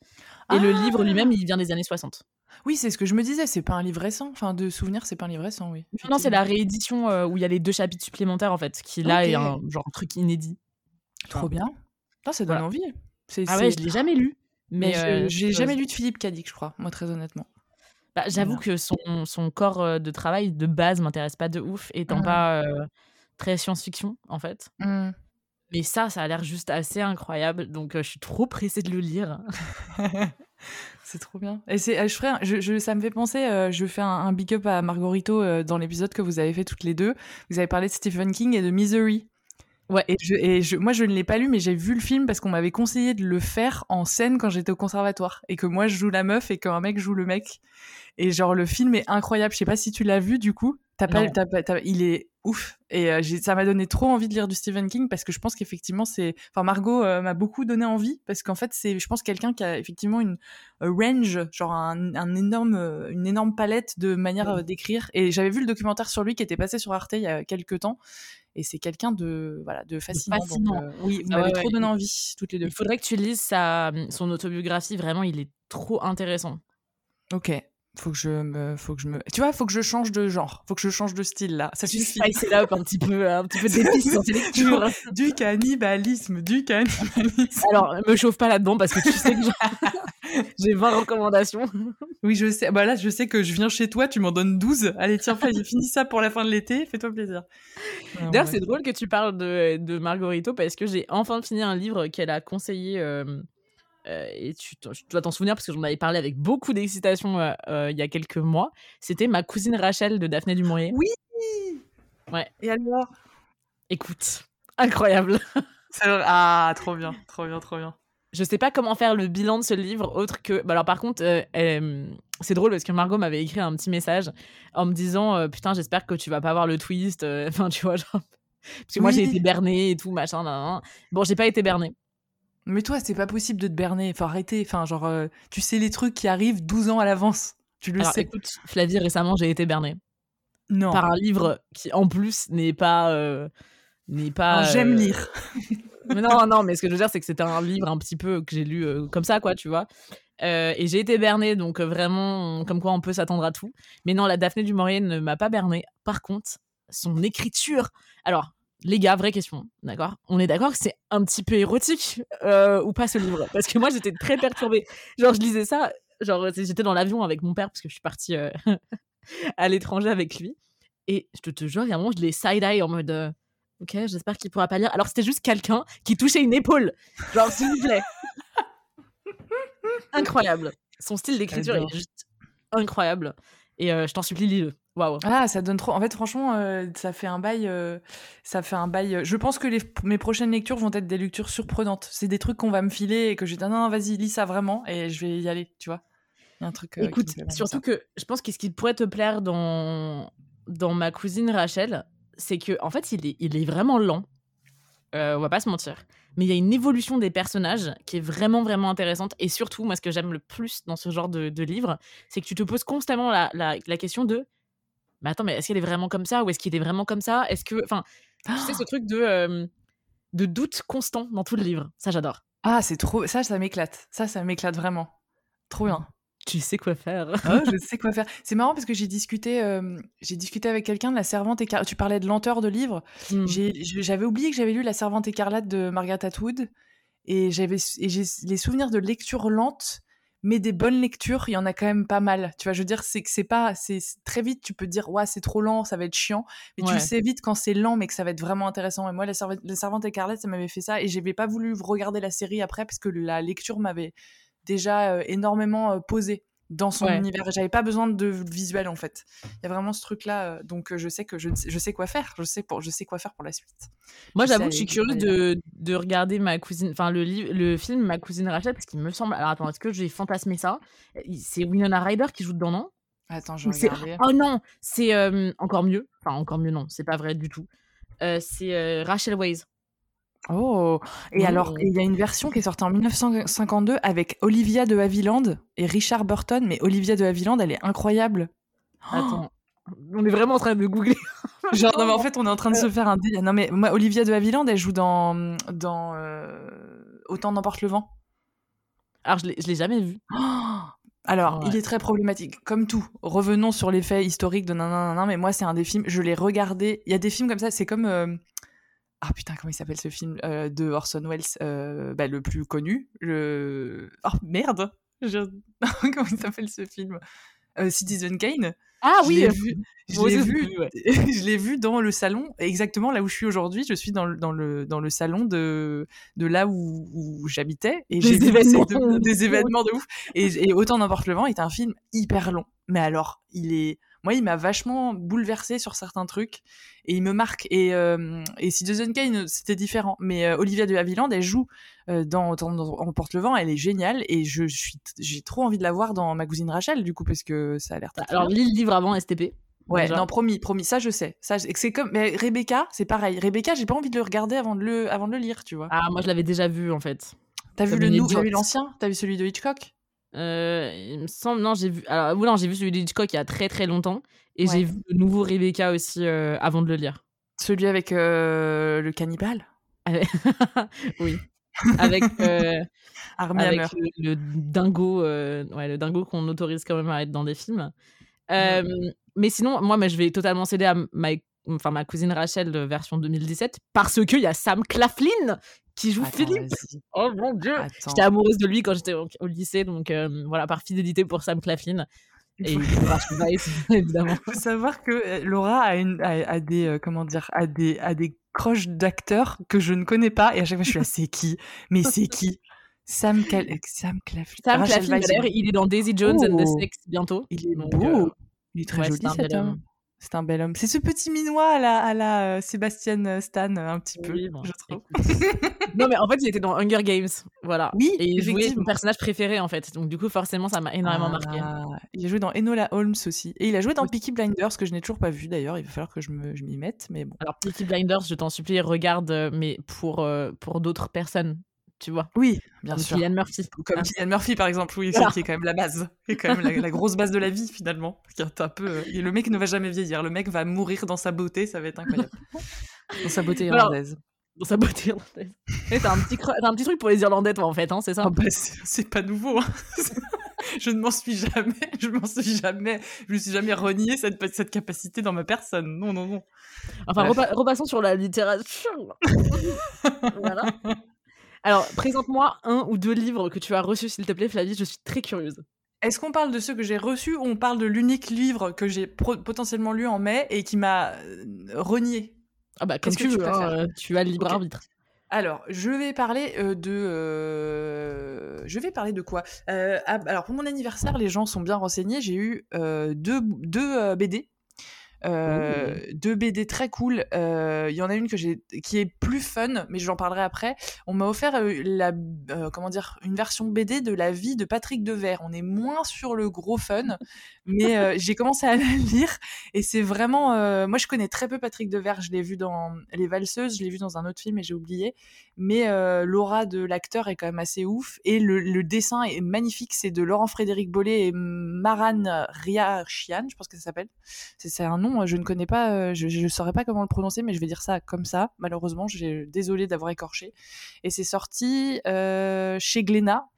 Et le livre lui-même, il vient des années 60. Oui, c'est ce que je me disais, c'est pas un livre récent. Enfin, de souvenirs, c'est pas un livre récent, oui. Non, c'est la réédition où il y a les deux chapitres supplémentaires en fait, qui là est un genre un truc inédit. Trop bien. ça donne envie. Ah ouais, je l'ai jamais lu. Mais, j'ai jamais lu de Philippe Cadic, je crois, moi très honnêtement. Bah, J'avoue que son, son, corps de travail de base m'intéresse pas de ouf, étant mmh. pas très science-fiction en fait. Mmh. Mais ça, ça a l'air juste assez incroyable, donc je suis trop pressée de le lire. c'est trop bien. Et c'est, je je, ça me fait penser, je fais un, un big up à Margorito dans l'épisode que vous avez fait toutes les deux. Vous avez parlé de Stephen King et de Misery. Ouais, et, je, et je, moi je ne l'ai pas lu, mais j'ai vu le film parce qu'on m'avait conseillé de le faire en scène quand j'étais au conservatoire. Et que moi je joue la meuf et qu'un mec joue le mec. Et genre le film est incroyable. Je sais pas si tu l'as vu du coup. T'as pas, il est ouf. Et euh, j'ai- ça m'a donné trop envie de lire du Stephen King parce que je pense qu'effectivement, c'est. Enfin, Margot euh, m'a beaucoup donné envie parce qu'en fait, c'est, je pense, quelqu'un qui a effectivement une euh, range, genre un, un énorme, une énorme palette de manières d'écrire. Et j'avais vu le documentaire sur lui qui était passé sur Arte il y a quelques temps. Et c'est quelqu'un de, voilà, de fascinant. donc, fascinant. euh, oui, vous Ah m'avez ouais, trop ouais. donné envie, toutes les deux. Il faudrait que tu lises sa, son autobiographie. Vraiment, il est trop intéressant. Ok. Faut que je me, faut que je me, tu vois, faut que je change de genre, faut que je change de style là. Ça suffit. it up un petit peu, un petit peu d'épices dans tes lectures. du cannibalisme, du cannibalisme. Alors, me chauffe pas là-dedans parce que tu sais que j'ai- j'ai 20 recommandations. Oui, je sais. Bah là, je sais que je viens chez toi, tu m'en donnes 12. Allez, tiens, j'ai fini ça pour la fin de l'été, fais-toi plaisir. D'ailleurs, ouais. c'est drôle que tu parles de, de Margarito parce que j'ai enfin fini un livre qu'elle a conseillé. euh, euh, et tu, dois t'en souvenir parce que j'en avais parlé avec beaucoup d'excitation euh, euh, il y a quelques mois. C'était Ma cousine Rachel de Daphné du Maurier. Oui. Ouais. Et alors? Écoute, incroyable. Ah, trop bien, trop bien, trop bien. Je sais pas comment faire le bilan de ce livre autre que. Bah alors, par contre, euh, euh, c'est drôle parce que Margot m'avait écrit un petit message en me disant euh, Putain, j'espère que tu vas pas voir le twist. euh, Enfin, tu vois, genre. Parce que moi, j'ai été bernée et tout, machin. nan, nan. Bon, j'ai pas été bernée. Mais toi, c'est pas possible de te berner. Faut arrêter. Enfin, genre, euh, tu sais les trucs qui arrivent 12 ans à l'avance. Tu le Alors, sais. écoute, Flavie, récemment, j'ai été bernée Non. par un livre qui, en plus, n'est pas. euh, n'est pas. Alors, J'aime euh, lire. mais non, non, mais ce que je veux dire, c'est que c'était un livre un petit peu que j'ai lu comme ça, quoi, tu vois. Et j'ai été bernée, donc vraiment, comme quoi on peut s'attendre à tout. Mais non, la Daphné du Maurier ne m'a pas bernée. Par contre, son écriture. Alors, les gars, vraie question, d'accord? On est d'accord que c'est un petit peu érotique euh, ou pas ce livre? Parce que moi, j'étais très perturbée. Genre, je lisais ça, genre, j'étais dans l'avion avec mon père parce que je suis partie euh, à l'étranger avec lui. Et je te, te jure, il y a un moment, je l'ai side-eye en mode. euh, Ok, j'espère qu'il pourra pas lire. Alors c'était juste quelqu'un qui touchait une épaule. Genre, s'il vous plaît. incroyable. Son style d'écriture est juste incroyable. Et je t'en supplie, lis-le. Waouh. Ah, ça donne trop. En fait, franchement, euh, ça fait un bail. euh, ça fait un bail. euh, Je pense que les, mes prochaines lectures vont être des lectures surprenantes. C'est des trucs qu'on va me filer et que je vais dire non, non, vas-y, lis ça vraiment et je vais y aller, tu vois. Il y a un truc. euh, Écoute, surtout que je pense que ce qui pourrait te plaire dans, dans ma cousine Rachel, c'est que en fait, il est, il est vraiment lent. On va pas se mentir. Mais il y a une évolution des personnages qui est vraiment, vraiment intéressante. Et surtout, moi, ce que j'aime le plus dans ce genre de, de livre, c'est que tu te poses constamment la, la, la question de Mais attends, mais est-ce qu'elle est vraiment comme ça Ou est-ce qu'il est vraiment comme ça? Est-ce que. Enfin, tu sais, ce truc de, euh, de doute constant dans tout le livre. Ça, j'adore. Ah, c'est trop. Ça, ça m'éclate. Ça, ça m'éclate vraiment. Trop bien. Tu sais quoi faire. Ah, je sais quoi faire. C'est marrant parce que j'ai discuté, euh, j'ai discuté avec quelqu'un de La Servante écarlate. Tu parlais de lenteur de livre. Je- J'avais oublié que j'avais lu La Servante écarlate de Margaret Atwood et j'avais et j'ai les souvenirs de lecture lente, mais des bonnes lectures, il y en a quand même pas mal. Tu vois, je veux dire, c'est que c'est pas, c'est très vite, tu peux dire, ouais, c'est trop lent, ça va être chiant, mais tu le sais vite quand c'est lent, mais que ça va être vraiment intéressant. Et moi, La Servante, la Servante écarlate, ça m'avait fait ça et j'avais pas voulu regarder la série après parce que la lecture m'avait déjà euh, énormément euh, posé dans son Ouais. univers. J'avais pas besoin de visuel en fait. Il y a vraiment ce truc-là, euh, donc euh, je sais que je, je sais quoi faire. Je sais pour, je sais quoi faire pour la suite. Moi, j'avoue que je suis curieuse de, de regarder ma cousine, enfin le, livre- le film Ma cousine Rachel, parce qu'il me semble. Alors attends, est-ce que j'ai fantasmé ça? C'est Winona Ryder qui joue dedans, non? Attends, je regarder. Oh non, c'est euh, encore mieux. Enfin, encore mieux, non, c'est pas vrai du tout. Euh, c'est euh, Rachel Weisz. Oh Et Oh. alors, il y a une version qui est sortie en 1952 avec Olivia de Havilland et Richard Burton, mais Olivia de Havilland, elle est incroyable. Attends, on est vraiment en train de googler. Genre, non, mais en fait, on est en train de se faire un délire. Non, mais moi, Olivia de Havilland, elle joue dans, dans euh, Autant n'emporte le vent. Alors, je l'ai je l'ai jamais vu. Alors, Ouais. il est très problématique, comme tout. Revenons sur les faits historiques de nanana, mais moi, c'est un des films, je l'ai regardé. Il y a des films comme ça, c'est comme. euh, Ah putain, comment il s'appelle ce film euh, de Orson Welles euh, bah, Le plus connu. Le. Oh merde Je- Comment il s'appelle ce film Euh, Citizen Kane. Ah Je oui, l'ai vu, je l'ai vu, ouais. dans le salon, exactement là où je suis aujourd'hui. Je suis dans le, dans le, dans le salon de, de là où, où j'habitais. Et Des j'ai vu des événements de ouf. Et, et Autant n'importe le vent est un film hyper long. Mais alors, il est. Moi, il m'a vachement bouleversé sur certains trucs. Et il me marque. Et, euh, et Citizen Kane, c'était différent. Mais euh, Olivia de Havilland, elle joue euh, dans Autant n'emporte le vent. Elle est géniale. Et je suis, j'ai trop envie de la voir dans Ma cousine Rachel, du coup, parce que ça a l'air Alors, lis le livre avant STP. Ouais, déjà. non, promis, promis, ça je sais. Ça, c'est comme, mais Rebecca, c'est pareil. Rebecca, j'ai pas envie de le regarder avant de le, avant de le lire, tu vois. Ah, moi, je l'avais déjà vu, en fait. T'as vu le une nou- t'as vu l'ancien? T'as vu celui de Hitchcock? Euh, il me semble, non, j'ai vu. Alors, non, j'ai vu celui de Hitchcock il y a très très longtemps. Et Ouais. j'ai vu le nouveau Rebecca aussi euh, avant de le lire. Celui avec euh, le cannibale? Oui. Avec, avec le, le dingo, ouais, le dingo qu'on autorise quand même à être dans des films. Mais sinon, moi, mais je vais totalement céder à ma, enfin, ma cousine Rachel de version 2017 parce qu'il y a Sam Claflin qui joue Attends, Philippe. Oh mon dieu! J'étais amoureuse de lui quand j'étais au, au lycée, donc euh, voilà, par fidélité pour Sam Claflin. Et Rachel Weisz, évidemment. faut savoir que euh, Laura a, une, a, a des euh, comment dire a des a des croches d'acteurs que je ne connais pas et à chaque fois je suis là c'est qui? Mais c'est qui? Sam Cal Sam Claflin Sam Rachel Claflin, d'ailleurs, il est dans Daisy Jones and the Oh. Six bientôt. il est Donc, beau euh, il est très ouais, joli cet homme. C'est un bel homme c'est ce petit minois à la à la euh, Sébastien Stan euh, un petit peu Oui, bon, je trouve non, mais en fait, il était dans Hunger Games. Voilà. Oui, Et il jouait son personnage préféré, en fait. Donc, du coup, forcément, ça m'a énormément marqué. Ah, il a joué dans Enola Holmes aussi et il a joué dans Oui. Peaky Blinders que je n'ai toujours pas vu d'ailleurs il va falloir que je m'y mette mais bon Alors, Peaky Blinders, je t'en supplie, regarde, euh, mais pour, euh, pour d'autres personnes, tu vois. oui bien Comme sûr Cillian Murphy. Comme Hein. Murphy, par exemple, oui, Voilà. qui est quand même la base, qui est quand même la, la grosse base de la vie, finalement. Qui est un peu, euh, et le mec ne va jamais vieillir, le mec va mourir dans sa beauté, ça va être incroyable. dans sa beauté Alors, irlandaise. Dans sa beauté irlandaise. T'as un, petit cre- un petit truc pour les Irlandais, toi, en fait, hein, c'est ça Ah bah, c'est pas nouveau. hein. je ne m'en suis jamais, je m'en suis jamais, je me suis jamais renié cette, cette capacité dans ma personne. Non, non, non. Enfin, repa- repassons sur la littérature. voilà. Alors, présente-moi un ou deux livres que tu as reçus, s'il te plaît, Flavie, je suis très curieuse. Est-ce qu'on parle de ceux que j'ai reçus ou on parle de l'unique livre que j'ai potentiellement lu en mai et qui m'a euh, renié? Ah bah, comme Qu'est-ce que tu tu veux, hein, préfères? euh, tu as le libre arbitre. Alors, je vais parler euh, de. euh, Je vais parler de quoi? Euh, ah, Alors, pour mon anniversaire, les gens sont bien renseignés. J'ai eu deux, deux BD. Euh, deux BD très cool. Il y en a une que j'ai qui est plus fun, mais j'en parlerai après. On m'a offert la comment dire une version BD de la vie de Patrick Devers. On est moins sur le gros fun, mais j'ai commencé à la lire et c'est vraiment. moi, je connais très peu Patrick Devers. Je l'ai vu dans Les Valseuses, je l'ai vu dans un autre film et j'ai oublié. Mais l'aura de l'acteur est quand même assez ouf et le, dessin est magnifique. C'est de Laurent Frédéric Bollet et Maran Riachian, je pense que ça s'appelle. C'est un nom, euh, je ne connais pas, euh, je ne saurais pas comment le prononcer, mais je vais dire ça comme ça. Malheureusement, j'ai désolé d'avoir écorché. Et c'est sorti euh, chez Glénat.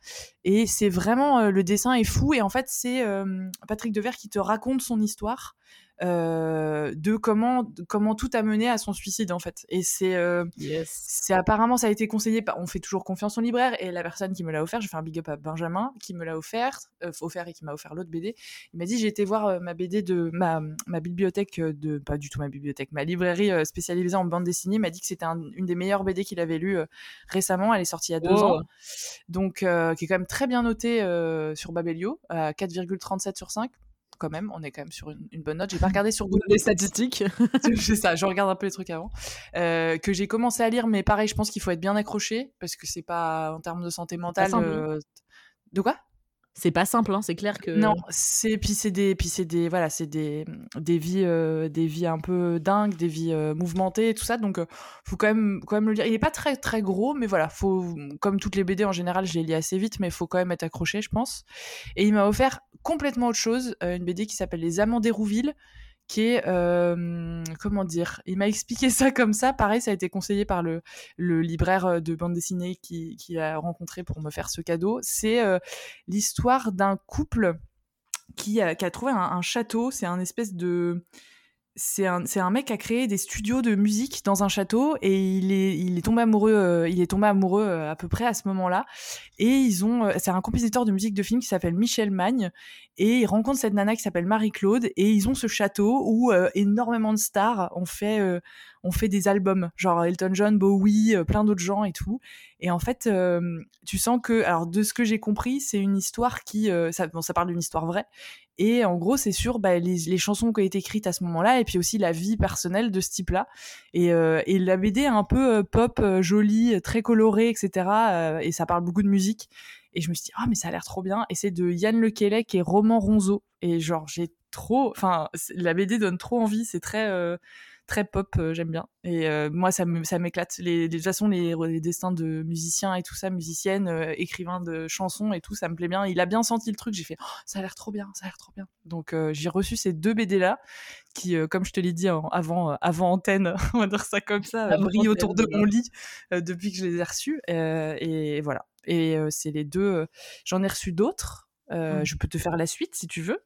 Et c'est vraiment, euh, le dessin est fou. Et en fait, c'est euh, Patrick Devers qui te raconte son histoire. Euh, de comment de comment tout a mené à son suicide en fait et c'est euh, Yes. c'est apparemment ça a été conseillé par on fait toujours confiance au libraire et la personne qui me l'a offert, j'ai fait un big up à Benjamin qui me l'a offert, euh, offert et qui m'a offert l'autre BD. Il m'a dit j'ai été voir euh, ma BD de ma ma bibliothèque euh, de pas du tout ma bibliothèque, ma librairie euh, spécialisée en bande dessinée, il m'a dit que c'était un- une des meilleures BD qu'il avait lues récemment, elle est sortie il y a deux Oh. ans. Donc euh, qui est quand même très bien notée euh, sur Babelio à 4,37 sur 5 quand même, on est quand même sur une, une bonne note. J'ai pas regardé sur Google Les statistiques. c'est ça, je regarde un peu les trucs avant. Euh, que j'ai commencé à lire, mais pareil, je pense qu'il faut être bien accroché parce que c'est pas en termes de santé mentale. euh, De quoi? C'est pas simple, hein, c'est clair que. Non, c'est puis c'est des puis c'est des voilà, c'est des des vies euh, des vies un peu dingues, des vies euh, mouvementées et tout ça. Donc euh, faut quand même quand même le lire. Il est pas très très gros, mais voilà, faut comme toutes les BD en général, je les lis assez vite, mais faut quand même être accroché, je pense. Et il m'a offert complètement autre chose, euh, une BD qui s'appelle Les Amants d'Hérouville qui est euh, comment dire il m'a expliqué ça comme ça. Pareil ça a été conseillé par le, libraire euh, de bande dessinée qui, a rencontré pour me faire ce cadeau. C'est l'histoire d'un couple qui a, trouvé un château. C'est un espèce de c'est un, un mec qui a créé des studios de musique dans un château et il est, il est tombé amoureux, euh, il est tombé amoureux euh, à peu près à ce moment-là. Et ils ont, euh, c'est un compositeur de musique de film qui s'appelle Michel Magne et il rencontre cette nana qui s'appelle Marie-Claude et ils ont ce château où énormément de stars ont fait, ont fait des albums, genre Elton John, Bowie, plein d'autres gens et tout. Et en fait, tu sens que, alors de ce que j'ai compris, c'est une histoire qui, ça, bon, ça parle d'une histoire vraie. Et en gros, c'est sur bah, les, chansons qui ont été écrites à ce moment-là, et puis aussi la vie personnelle de ce type-là. Et, euh, et la BD est un peu euh, pop, euh, jolie, euh, très colorée, etc. euh, et ça parle beaucoup de musique. Et je me suis dit, ah, mais ça a l'air trop bien. Et c'est de Yann Lequelec et Roman Ronzo. Et genre, j'ai trop. Enfin, la BD donne trop envie. C'est très très pop, euh, j'aime bien. Et euh, moi, ça m'éclate. Les, de toute façon, les, destins de musiciens et tout ça, musiciennes, euh, écrivains de chansons et tout, ça me plaît bien. Il a bien senti le truc. J'ai fait, oh, ça a l'air trop bien, ça a l'air trop bien. Donc, j'ai reçu ces deux BD là, qui, comme je te l'ai dit avant, avant antenne, on va dire ça comme ça, brillent autour de mon lit depuis que je les ai reçus. et voilà. Et c'est les deux. J'en ai reçu d'autres. Mmh. Je peux te faire la suite si tu veux.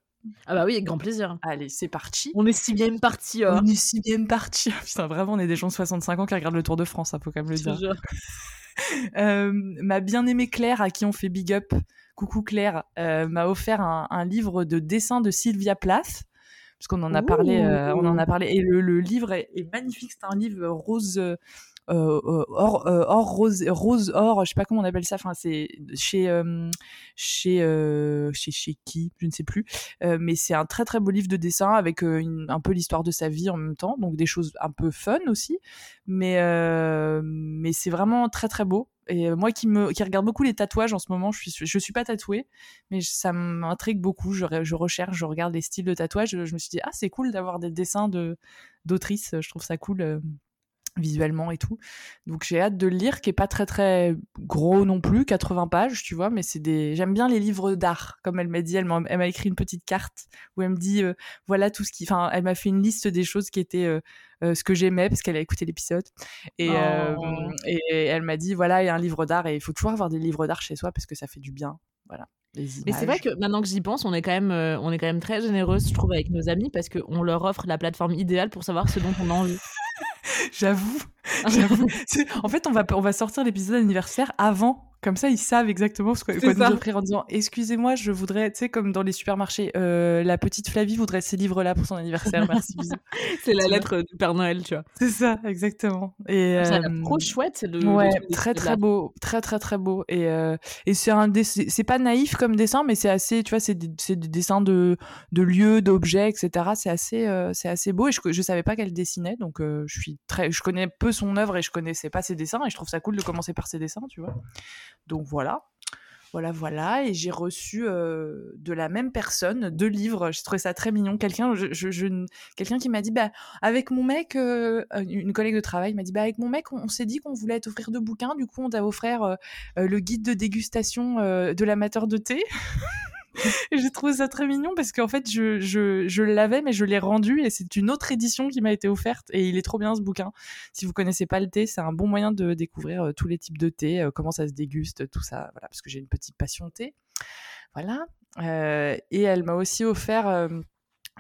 Ah bah oui, avec grand plaisir. Allez, c'est parti. On est si bien parti. On est si bien parti. Putain, vraiment, on est des gens de 65 ans qui regardent le Tour de France, ça hein, faut quand même le dire. euh, ma bien-aimée Claire, à qui on fait big up, coucou Claire, euh, m'a offert un, livre de dessin de Sylvia Plath. Parce qu'on en a parlé, euh, on en a parlé, et le, livre est, est magnifique. C'est un livre rose, euh, euh, or, euh, rose, or, je sais pas comment on appelle ça. Enfin, c'est chez chez chez chez qui, je ne sais plus. mais c'est un très très beau livre de dessin avec un peu l'histoire de sa vie en même temps, donc des choses un peu fun aussi. Mais mais c'est vraiment très très beau. Et moi qui me qui regarde beaucoup les tatouages en ce moment, je suis je suis pas tatouée, mais ça m'intrigue beaucoup. Je, je recherche, je regarde les styles de tatouage. Je, me suis dit ah c'est cool d'avoir des dessins de d'autrices. Je trouve ça cool visuellement et tout. Donc j'ai hâte de le lire, qui est pas très très gros non plus, 80 pages, tu vois, mais c'est des. J'aime bien les livres d'art, comme elle m'a dit. Elle m'a écrit une petite carte où elle me dit euh, voilà tout ce qui. Enfin, elle m'a fait une liste des choses qui étaient euh, euh, ce que j'aimais parce qu'elle a écouté l'épisode et, oh. et elle m'a dit voilà il y a un livre d'art et il faut toujours avoir des livres d'art chez soi parce que ça fait du bien. Voilà. Mais c'est vrai que maintenant que j'y pense, on est quand même, on est quand même très généreuse, je trouve, avec nos amis parce qu'on leur offre la plateforme idéale pour savoir ce dont on a envie. J'avoue. J'avoue. en fait, on va, on va sortir l'épisode anniversaire avant comme ça, ils savent exactement ce qu'on nous offrir en disant Excusez-moi, je voudrais, tu sais, comme dans les supermarchés, euh, la petite Flavie voudrait ces livres-là pour son anniversaire. Merci, c'est la lettre du Père Noël, tu vois. C'est ça, exactement. Et ah, euh, trop chouette. Le, ouais, très très beau, très très très beau. Et, euh, et c'est un, c'est pas naïf comme dessin, mais c'est assez, tu vois, c'est des, des, dessins de, de lieux, d'objets, etc. C'est assez, euh, c'est assez beau. Et je, je savais pas qu'elle dessinait, donc je suis très, je connais peu son œuvre et je connaissais pas ses dessins. Et je trouve ça cool de commencer par ses dessins, tu vois. Donc voilà. Voilà, voilà. Et j'ai reçu euh, de la même personne deux livres. J'ai trouvé ça très mignon. Quelqu'un, qui m'a dit, bah, avec mon mec, euh, une collègue de travail m'a dit, bah, avec mon mec, on, s'est dit qu'on voulait t'offrir deux bouquins. Du coup, on t'a offert euh, le guide de dégustation de l'amateur de thé. j'ai trouvé ça très mignon parce qu'en fait, je, je, je l'avais, mais je l'ai rendu et c'est une autre édition qui m'a été offerte et il est trop bien ce bouquin. Si vous connaissez pas le thé, c'est un bon moyen de découvrir euh, tous les types de thé, euh, comment ça se déguste, tout ça. Voilà, parce que j'ai une petite passion thé. Voilà. Euh, et elle m'a aussi offert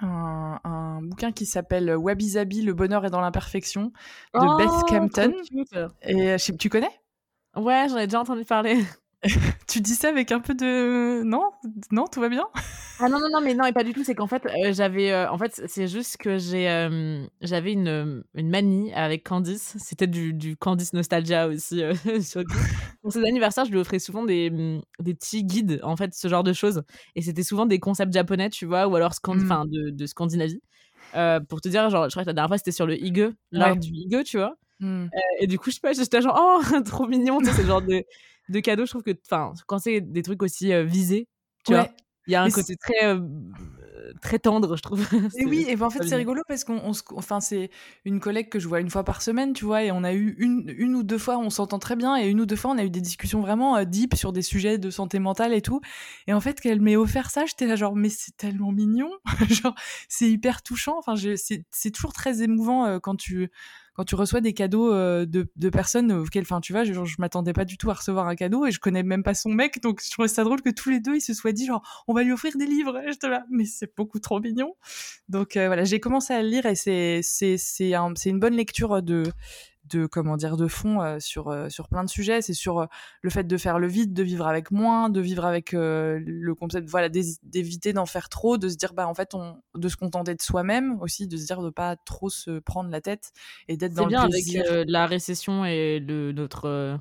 un, un, bouquin qui s'appelle Wabi le bonheur est dans l'imperfection de oh, Beth Campton. Et tu connais? Ouais, j'en ai déjà entendu parler. tu dis ça avec un peu de non? Non tout va bien? Ah non non non mais non et pas du tout c'est qu'en fait euh, j'avais euh, en fait c'est juste que j'ai euh, j'avais une, une manie avec Candice. C'était du, du Candice nostalgia aussi pour ses anniversaires je lui offrais souvent des, mm, des petits guides en fait ce genre de choses. Et c'était souvent des concepts japonais tu vois ou alors mmh. enfin de, de Scandinavie. Pour te dire genre je crois que la dernière fois c'était sur le hige l'art du hige tu vois. Mmh. et du coup je sais pas j'étais genre oh trop mignon c'est ce genre de de cadeaux, je trouve que, enfin, quand c'est des trucs aussi visés, tu vois, il y a un côté très très tendre, je trouve. Et oui, et ben, en fait, c'est rigolo parce qu'on, enfin, c'est une collègue que je vois une fois par semaine, tu vois, et on a eu une, une ou deux fois, on s'entend très bien, et une ou deux fois, on a eu des discussions vraiment deep sur des sujets de santé mentale et tout. Et en fait, qu'elle m'ait offert ça, j'étais là genre, mais c'est tellement mignon, genre, c'est hyper touchant. Enfin, c'est toujours très émouvant quand tu quand tu reçois des cadeaux euh, de, personnes auxquelles, enfin, tu vois, je, m'attendais pas du tout à recevoir un cadeau et je connais même pas son mec, donc je trouvais ça drôle que tous les deux ils se soient dit genre, on va lui offrir des livres. Et je là, mais c'est beaucoup trop mignon. Donc euh, voilà, j'ai commencé à le lire et c'est c'est c'est un, une bonne lecture de de comment dire de fond euh, sur euh, sur plein de sujets c'est sur euh, le fait de faire le vide de vivre avec moins de vivre avec le concept voilà d'éviter d'en faire trop de se dire bah en fait on de se contenter de soi-même aussi de se dire de pas trop se prendre la tête et d'être dans bien le plaisir. avec la récession et le notre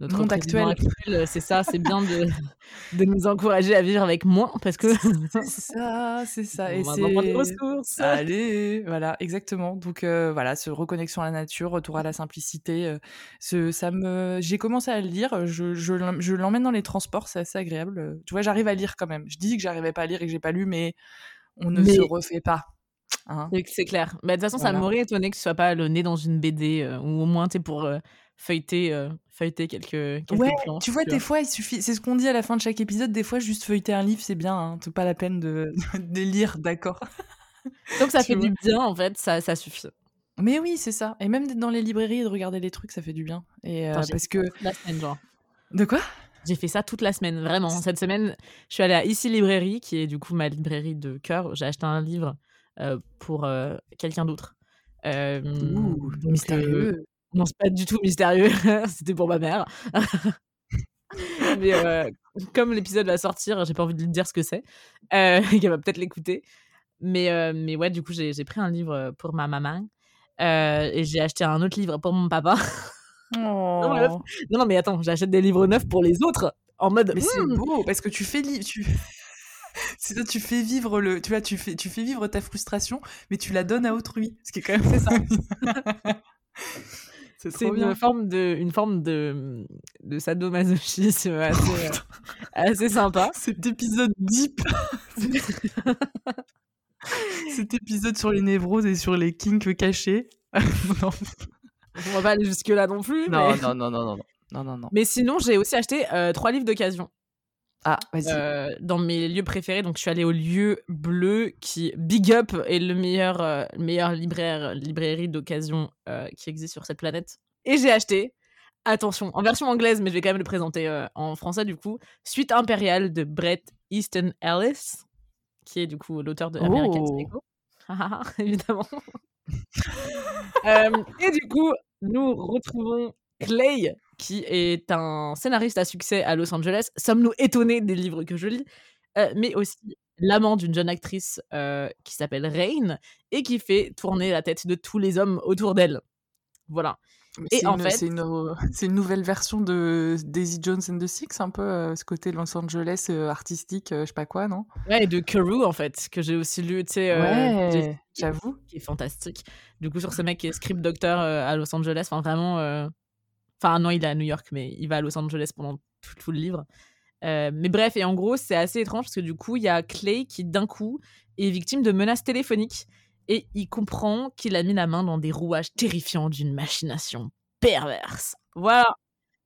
notre monde actuel. Euh, c'est ça, c'est bien de, de, nous encourager à vivre avec moins parce que. c'est ça, c'est ça. Et c'est. ressources. Allez, voilà, exactement. Donc euh, voilà, ce reconnexion à la nature, retour à la simplicité. Euh, ce, ça me, j'ai commencé à le lire. Je, je, l'emmène dans les transports, c'est assez agréable. Tu vois, j'arrive à lire quand même. Je dis que j'arrivais pas à lire et que j'ai pas lu, mais on ne se refait pas. Hein. C'est clair. Mais de toute façon, ça m'aurait étonné que ce soit pas le nez dans une BD euh, ou au moins tu pour euh, feuilleter, euh, feuilleter quelques, quelques ouais, Tu vois, des fois, il suffit. C'est ce qu'on dit à la fin de chaque épisode. Des fois, juste feuilleter un livre, c'est bien. Hein. C'est pas la peine de, de lire, d'accord. Donc ça fait du bien, en fait, ça, ça suffit. Mais oui, c'est ça. Et même d'être dans les librairies et de regarder les trucs, ça fait du bien. Et parce que la semaine, genre. De quoi? J'ai fait ça toute la semaine, vraiment. Cette semaine, je suis allée à Ici Librairie, qui est du coup ma librairie de cœur. J'ai acheté un livre euh, pour euh, quelqu'un d'autre. Euh, mystérieux. Non, c'est pas du tout mystérieux. C'était pour ma mère. Mais comme l'épisode va sortir, j'ai pas envie de lui dire ce que c'est. Euh, qu'elle va peut-être l'écouter. Mais, mais ouais, du coup, j'ai pris un livre pour ma maman. et j'ai acheté un autre livre pour mon papa. Non, non, mais attends, j'achète des livres neufs pour les autres en mode. Mais c'est mmh. beau parce que tu fais tu c'est ça, tu fais vivre le, tu vois, tu fais, tu fais vivre ta frustration, mais tu la donnes à autrui, ce qui est quand même ça. C'est une forme de, une forme de, de sadomasochisme assez, euh, assez sympa. Cet épisode deep. Cet épisode sur les névroses et sur les kinks cachés. non. On va pas aller jusque là non plus. Non, non, non, non, non, non, non, non. Mais sinon, j'ai aussi acheté euh, trois livres d'occasion. Ah. Euh, dans mes lieux préférés, donc je suis allée au lieu bleu qui, big up, est le meilleur, euh, meilleur libraire, librairie d'occasion euh, qui existe sur cette planète. Et j'ai acheté, attention, en version anglaise, mais je vais quand même le présenter en français du coup, Suite impériale de Brett Easton Ellis, qui est du coup l'auteur de American oh. Psycho. évidemment. et du coup, nous retrouvons Clay, qui est un scénariste à succès à Los Angeles. Sommes-nous étonnés des livres que je lis? Euh, Mais aussi l'amant d'une jeune actrice euh, qui s'appelle Rain et qui fait tourner la tête de tous les hommes autour d'elle. Voilà. Et en fait, c'est une, nouvelle version de Daisy Jones and the Six, un peu euh, ce côté Los Angeles artistique, je sais pas quoi, non? Ouais, et de Carew en fait, que j'ai aussi lu, tu sais, ouais, j'avoue, qui est fantastique. Du coup, sur ce mec qui est script docteur à Los Angeles, enfin vraiment Enfin, non, il est à New York, mais il va à Los Angeles pendant tout, le livre. Euh, mais bref, et en gros, c'est assez étrange parce que du coup, il y a Clay qui, d'un coup, est victime de menaces téléphoniques et il comprend qu'il a mis la main dans des rouages terrifiants d'une machination perverse. Voilà,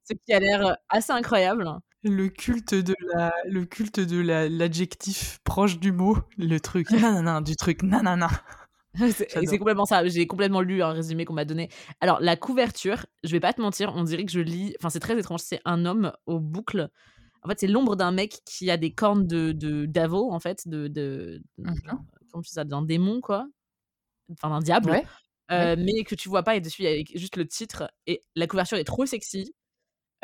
ce qui a l'air assez incroyable. Le culte de la, le culte de l'adjectif proche du mot, le truc nanana, du truc nanana. c'est complètement ça. J'ai complètement lu un résumé qu'on m'a donné. Alors, la couverture, je vais pas te mentir, on dirait que je lis. Enfin, c'est très étrange. C'est un homme aux boucles. En fait, c'est l'ombre d'un mec qui a des cornes de, de devil, en fait, de. de, mmh Comment tu ça D'un démon, quoi. Enfin, d'un diable. Euh, mais que tu vois pas. Et dessus, il y a juste le titre. Et la couverture est trop sexy.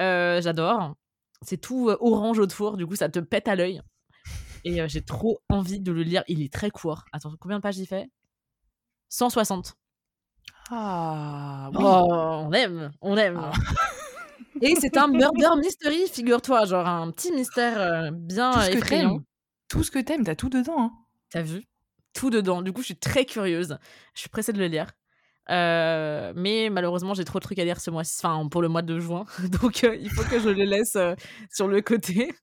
Euh, j'adore. C'est tout euh, orange autour. Du coup, ça te pète à l'œil. Et j'ai trop envie de le lire. Il est très court. Attends, combien de pages il fait? 160. Ah, oui. Oh, on aime, on aime. Ah. Et c'est un murder mystery, figure-toi, genre un petit mystère euh, bien tout effrayant. Tout ce que t'aimes, t'as tout dedans. Hein. T'as vu? Tout dedans. Du coup, je suis très curieuse. Je suis pressée de le lire. Euh, mais malheureusement, j'ai trop de trucs à lire ce mois-ci, enfin pour le mois de juin. Donc euh, il faut que je le laisse sur le côté.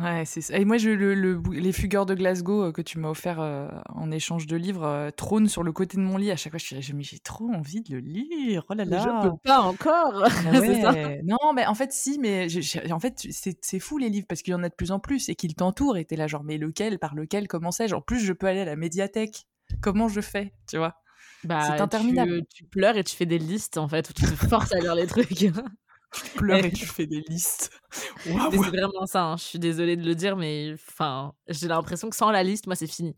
Ouais, c'est ça. Et moi, je, le, les fugueurs de Glasgow euh, que tu m'as offert euh, en échange de livres euh, trônent sur le côté de mon lit. À chaque fois, je suis mais j'ai trop envie de le lire. Oh là là. Je peux pas encore. Ah non, mais en fait, si, mais en fait, c'est fou les livres parce qu'il y en a de plus en plus et qu'ils t'entourent. Et t'es là, genre, mais lequel, par lequel, comment sais-je? En plus, je peux aller à la médiathèque. Comment je fais, tu vois? Bah, C'est interminable. Tu, tu, pleures et tu fais des listes en fait où tu te forces à lire les trucs. tu pleures et tu fais des listes. C'est vraiment ça. Hein. Je suis désolée de le dire, mais enfin, j'ai l'impression que sans la liste, moi, c'est fini.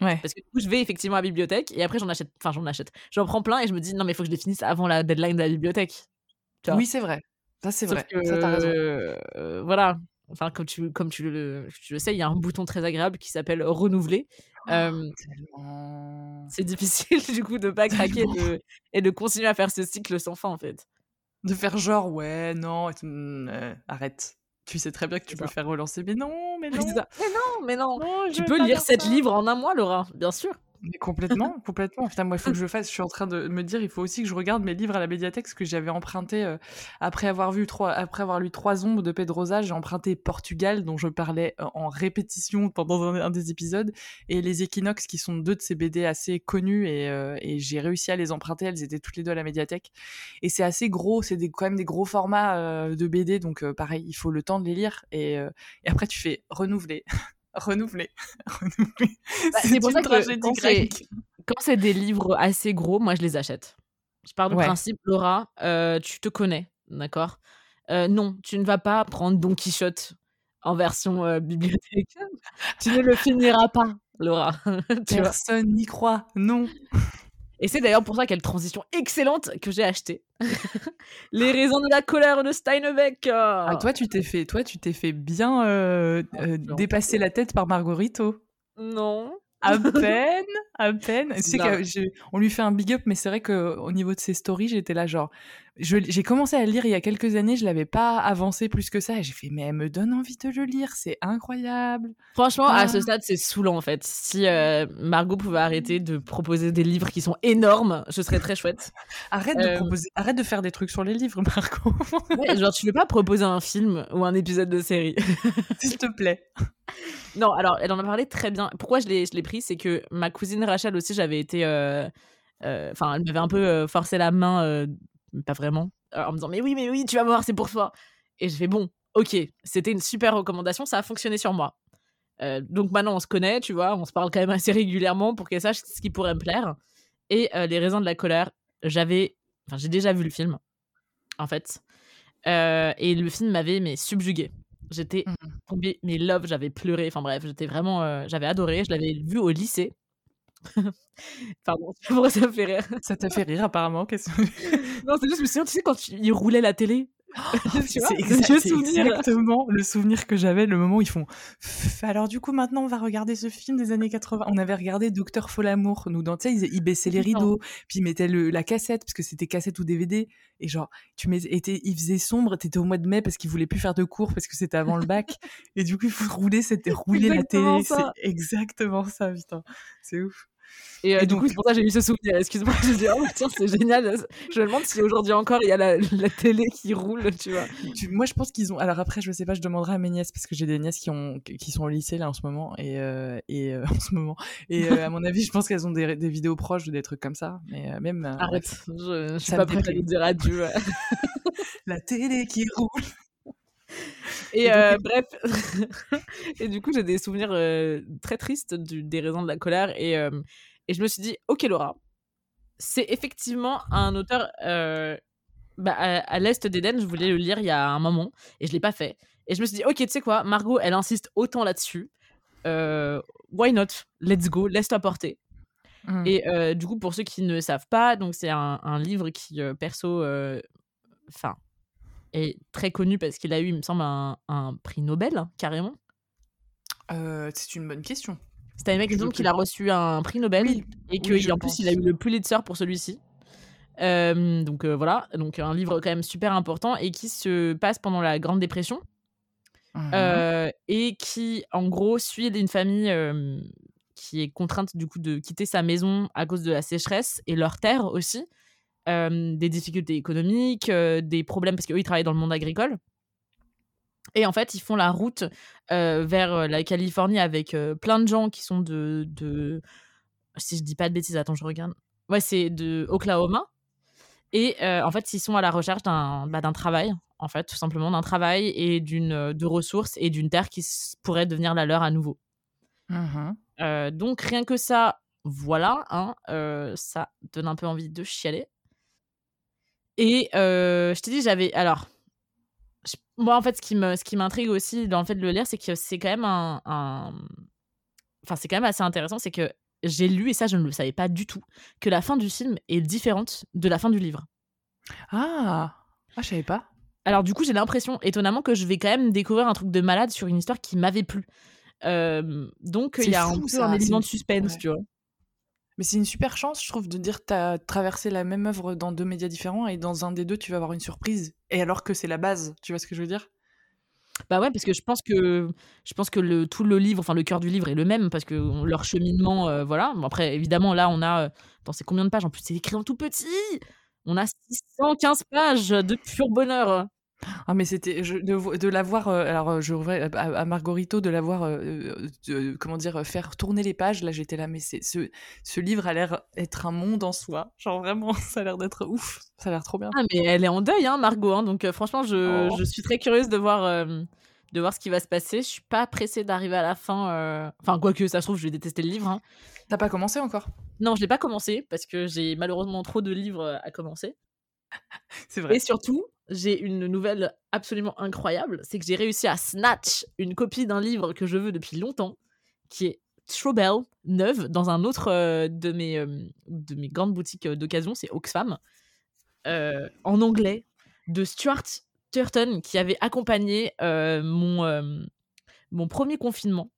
Ouais. Parce que du coup, je vais effectivement à la bibliothèque et après, j'en achète. Enfin, j'en achète. J'en prends plein et je me dis, non, mais il faut que je les finisse avant la deadline de la bibliothèque. oui, c'est vrai. Ça, c'est vrai. Que, ça, raison. Euh, voilà. Enfin, comme tu, comme tu le, tu le sais, il y a un bouton très agréable qui s'appelle renouveler. Oh, c'est difficile du coup de pas craquer et de continuer à faire ce cycle sans fin en fait de faire genre ouais non euh, arrête. Tu sais très bien que tu peux faire relancer mais non mais non. mais non mais non, tu peux lire sept livres en un mois Laura bien sûr Mais complètement, complètement. Putain, moi, il faut que je fasse. Je suis en train de me dire, il faut aussi que je regarde mes livres à la médiathèque, que j'avais emprunté euh, après avoir vu trois, après avoir lu Trois ombres de Pedrosa. J'ai emprunté Portugal, dont je parlais euh, en répétition pendant un, des épisodes, et les Équinoxes, qui sont deux de ces BD assez connus, et, euh, et j'ai réussi à les emprunter. Elles étaient toutes les deux à la médiathèque, et c'est assez gros. C'est quand même des gros formats de BD, donc pareil, il faut le temps de les lire, et, et après tu fais renouveler. renouveler. renouveler. Bah, c'est pour ça que quand c'est des livres assez gros, moi je les achète. Je pars du principe, Laura, euh, tu te connais, d'accord? Euh, Non, tu ne vas pas prendre Don Quichotte en version euh, bibliothèque. tu ne le finiras pas, Laura. Personne n'y croit, non. Et c'est d'ailleurs pour ça quelle transition excellente que j'ai acheté. Les raisons de la colère de Steinbeck. Ah, toi, tu t'es fait, toi, tu t'es fait bien euh, ah, euh, dépasser la tête par Margarito. Non. À peine, à peine. C'est on lui fait un big up, mais c'est vrai qu'au niveau de ses stories, j'étais là genre, j'ai commencé à le lire il y a quelques années, je l'avais pas avancé plus que ça, et j'ai fait mais elle me donne envie de le lire, c'est incroyable. Franchement, à ce ah. stade, c'est saoulant en fait. Si euh, Margot pouvait arrêter de proposer des livres qui sont énormes, ce serait très chouette. arrête de euh, proposer, arrête de faire des trucs sur les livres, Margot. genre tu veux pas proposer un film ou un épisode de série, s'il te plaît. Non, alors elle en a parlé très bien. Pourquoi je l'ai pris, c'est que ma cousine Rachel aussi, j'avais été. Euh, enfin, elle m'avait un peu forcé la main pas vraiment, en me disant mais oui, mais oui, tu vas voir, c'est pour toi. Et je fais bon, ok, c'était une super recommandation, ça a fonctionné sur moi. Euh, donc maintenant on se connaît, tu vois, on se parle quand même assez régulièrement pour qu'elle sache ce qui pourrait me plaire. Et euh, les raisins de la colère, j'avais, enfin j'ai déjà vu le film, en fait, euh, et le film m'avait mais subjugué. J'étais mmh. tombée, mais love, j'avais pleuré, enfin bref, j'étais vraiment, j'avais adoré. Je l'avais vu au lycée Pardon, pourquoi ça me fait rire Ça t'a fait rire apparemment qu'est-ce Non, c'est juste, je me souviens, tu sais, quand il roulait la télé c'est exactement le souvenir que j'avais, le moment où ils font. Alors du coup, maintenant, on va regarder ce film des années 80. On avait regardé Docteur Folamour. Nous, dans, tu sais, ils, baissaient les rideaux, puis ils mettaient le, la cassette parce que c'était cassette ou DVD. Et genre, tu il faisait sombre. T'étais au mois de mai parce qu'ils voulaient plus faire de cours parce que c'était avant le bac. et du coup, il faut rouler, c'était rouler la télé. C'est exactement ça, putain. C'est ouf. Et, euh, du coup, c'est pour ça que j'ai eu ce souvenir. Excuse-moi, je me dis, oh tiens, c'est génial. Je me demande si aujourd'hui encore il y a la, télé qui roule, tu vois. moi, je pense qu'ils ont. Alors après, je sais pas, je demanderai à mes nièces parce que j'ai des nièces qui, ont, qui sont au lycée là en ce moment. Et, euh, et euh, en ce moment. Et à mon avis, je pense qu'elles ont des, des, vidéos proches de des trucs comme ça. Mais même. Arrête, je, je suis pas prête à dire adieu. la télé qui roule. Et, bref, et du coup, j'ai des souvenirs très tristes du, des raisons de la colère. Et, et je me suis dit, ok Laura, c'est effectivement un auteur euh, bah, à, l'est d'Éden. Je voulais le lire il y a un moment et je l'ai pas fait. Et je me suis dit, ok, tu sais quoi, Margot, elle insiste autant là-dessus. Euh, why not? Let's go, laisse-toi porter. Mmh. Et euh, du coup, pour ceux qui ne savent pas, donc c'est un, livre qui, perso, enfin, est très connu parce qu'il a eu, il me semble, un, un prix Nobel, carrément. c'est une bonne question. C'est un mec qui a reçu un prix Nobel et qu'en plus il a eu le Pulitzer pour celui-ci. Euh, donc euh, voilà, donc un livre quand même super important et qui se passe pendant la Grande Dépression mmh euh, et qui en gros suit une famille qui est contrainte du coup de quitter sa maison à cause de la sécheresse et leur terre aussi, des difficultés économiques, des problèmes parce qu'eux ils travaillent dans le monde agricole. Et en fait, ils font la route vers la Californie avec plein de gens qui sont de, de, Si je dis pas de bêtises, attends, je regarde. Ouais, c'est de Oklahoma. Et en fait, ils sont à la recherche d'un bah, travail, en fait, tout simplement, d'un travail et d'une de ressources et d'une terre qui pourrait devenir la leur à nouveau. Mmh donc, rien que ça, voilà, hein, ça donne un peu envie de chialer. Et je t'ai dit, j'avais. Alors, moi, en fait, ce qui me, ce qui m'intrigue aussi dans le fait de le lire, c'est que c'est quand même un, enfin, c'est quand même assez intéressant, c'est que j'ai lu et ça, je ne le savais pas du tout, que la fin du film est différente de la fin du livre. Ah, ah, je savais pas. Alors du coup, j'ai l'impression, étonnamment, que je vais quand même découvrir un truc de malade sur une histoire qui m'avait plu. donc il y a un peu un élément de suspense, tu vois. Mais c'est une super chance, je trouve, de dire tu as traversé la même œuvre dans deux médias différents et dans un des deux, tu vas avoir une surprise. Et alors que c'est la base, tu vois ce que je veux dire? Bah ouais, parce que je pense que je pense que le tout le livre, enfin le cœur du livre est le même parce que leur cheminement, heu, voilà. Bon après évidemment là on a, heu, attends c'est combien de pages? En plus c'est écrit en tout petit! On a 615 pages de pur bonheur. Ah mais c'était je de de la voir, heu, alors, je reviens à à Margarito, de la voir, de comment dire? Heu, faire tourner les pages, là j'étais là: «Mais c'est ce ce livre a l'air être un monde en soi». Genre vraiment ça a l'air d'être ouf, ça a l'air trop bien. Ah mais elle est en deuil hein Margot, hein, donc heu, franchement je Oh. je suis très curieuse de voir, hem, de voir ce qui va se passer. Je suis pas pressée d'arriver à la fin, enfin quoique ça se trouve je vais détester le livre, hein. Tu as pas commencé encore? Non, je l'ai pas commencé parce que j'ai malheureusement trop de livres, à commencer. C'est Et vrai. surtout, j'ai une nouvelle absolument incroyable, c'est que j'ai réussi à snatch une copie d'un livre que je veux depuis longtemps, qui est trop belle, neuve, dans un autre, heu, de mes, hem, de mes grandes boutiques, heu, d'occasion, c'est Oxfam, en anglais, de Stuart Turton qui avait accompagné, mon, mon 1er confinement.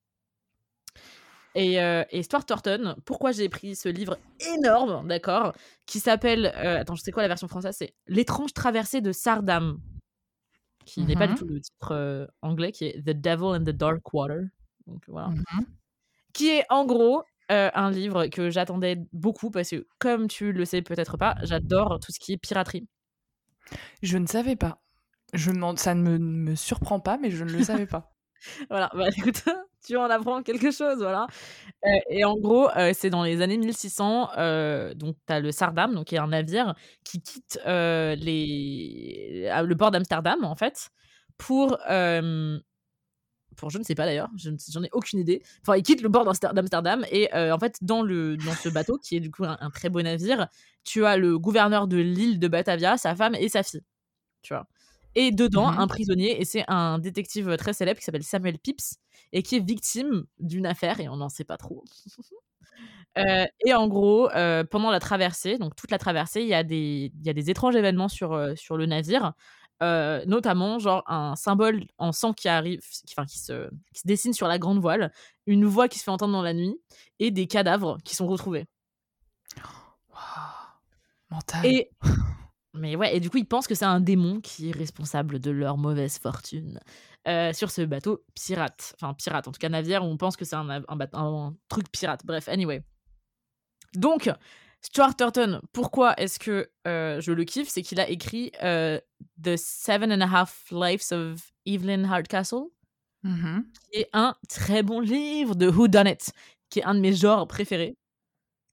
Et et Stuart Turton, pourquoi j'ai pris ce livre énorme, d'accord, qui s'appelle, heu, attends, c'est quoi la version française? C'est «L'étrange traversée de Sardam», qui n'est pas du mh. tout le titre, heu, anglais, qui est «The Devil and the Dark Water», donc voilà. Mmh mh. Qui est en gros, heu, un livre que j'attendais beaucoup parce que comme tu le sais peut-être pas, j'adore tout ce qui est piraterie. Je ne savais pas. Je ça ne me me surprend pas, mais je ne le savais pas. Voilà, bah écoute, tu en apprends quelque chose, voilà. Heu et en gros, heu, c'est dans les années 1600, heu, donc tu as le Sardam, donc qui est un navire qui quitte, les le port d'Amsterdam, en fait, pour, pour je ne sais pas d'ailleurs, j'en ai aucune idée. Enfin, il quitte le port d'Amster d'Amsterdam et en fait, dans le dans ce bateau qui est du coup un un très beau navire, tu as le gouverneur de l'île de Batavia, sa femme et sa fille, tu vois? Et dedans, Mmh un prisonnier et c'est un détective, heu, très célèbre qui s'appelle Samuel Pepys et qui est victime d'une affaire et on n'en sait pas trop. Heu et en gros, heu, pendant la traversée, donc toute la traversée, il y a des il y a des étranges événements sur, le navire, notamment genre un symbole en sang qui arrive qui se qui se dessine sur la grande voile, une voix qui se fait entendre dans la nuit et des cadavres qui sont retrouvés. Waouh! Mental. Et mais ouais et du coup, ils pensent que c'est un démon qui est responsable de leur mauvaise fortune, heu, sur ce bateau pirate. Enfin pirate, en tout cas navire, où on pense que c'est un truc pirate. Bref, anyway. Donc Stuart Turton, pourquoi est-ce que, heu, je le kiffe? C'est qu'il a écrit, heu, The 7 and a Half Lives of Evelyn Hardcastle Mmh mh. qui est un très bon livre de whodunit, qui est un de mes genres préférés.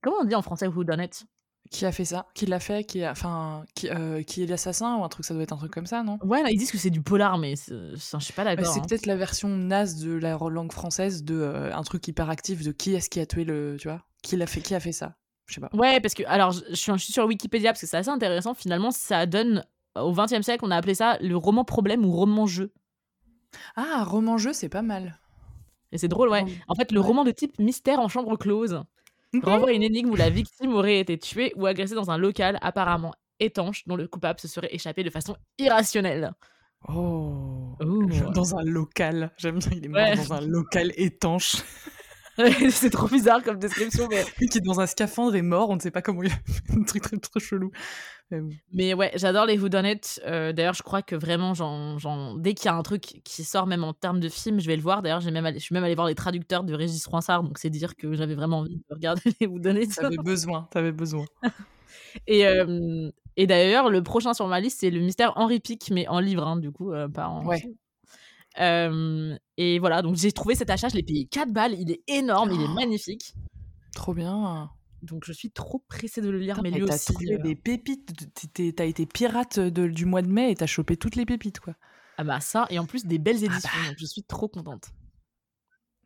Comment on dit en français whodunit? Qui a fait ça? Qui l'a fait? Qui a enfin, qui, heu, qui est l'assassin ou un truc ça doit être un truc comme ça, non? Ouais, là, ils disent que c'est du polar, mais je suis pas Bah, d'accord, c'est hein. peut-être la version naze de la langue française de, heu, un truc hyperactif de qui est-ce qui a tué le tu vois? Qui l'a fait qui a fait ça? Je sais pas. Ouais, parce que alors je suis je suis sur Wikipédia parce que c'est assez intéressant. Finalement, ça donne au XXe siècle, on a appelé ça le roman problème ou roman jeu Ah, roman-jeu, c'est pas mal. et c'est drôle, ouais. En fait, le ouais. roman de type mystère en chambre close renvoie une énigme où la victime aurait été tuée ou agressée dans un local apparemment étanche dont le coupable se serait échappé de façon irrationnelle. Oh! Ouh. Dans un local. J'aime bien, il est mort Ouais. dans un local étanche. c'est trop bizarre comme description, mais Lui qui est dans un scaphandre est mort, on ne sait pas comment il a fait un truc très, très chelou. Mais ouais, j'adore les whodunit. Heu, d'ailleurs, je crois que vraiment, j'en dès qu'il y a un truc qui sort, même en termes de film, je vais le voir. D'ailleurs, j'ai même allé je suis même allée voir les traducteurs de Régis Froissart, donc c'est dire que j'avais vraiment envie de regarder les whodunit. Tu avais besoin, tu avais besoin. Et hem et d'ailleurs, le prochain sur ma liste, c'est le mystère Henri Pic, mais en livre, hein, du coup, heu, pas en Ouais. film. Et voilà, donc j'ai trouvé cet achat, je l'ai payé 4 balles, il est énorme, il est magnifique. Trop bien. Donc je suis trop pressée de le lire, Putain, mais lui tu as aussi, trouvé heu des pépites, tu tu tu as été pirate de du mois de mai et tu as chopé toutes les pépites, quoi. ah bah ça et en plus des belles Ah éditions, bah. donc je suis trop contente.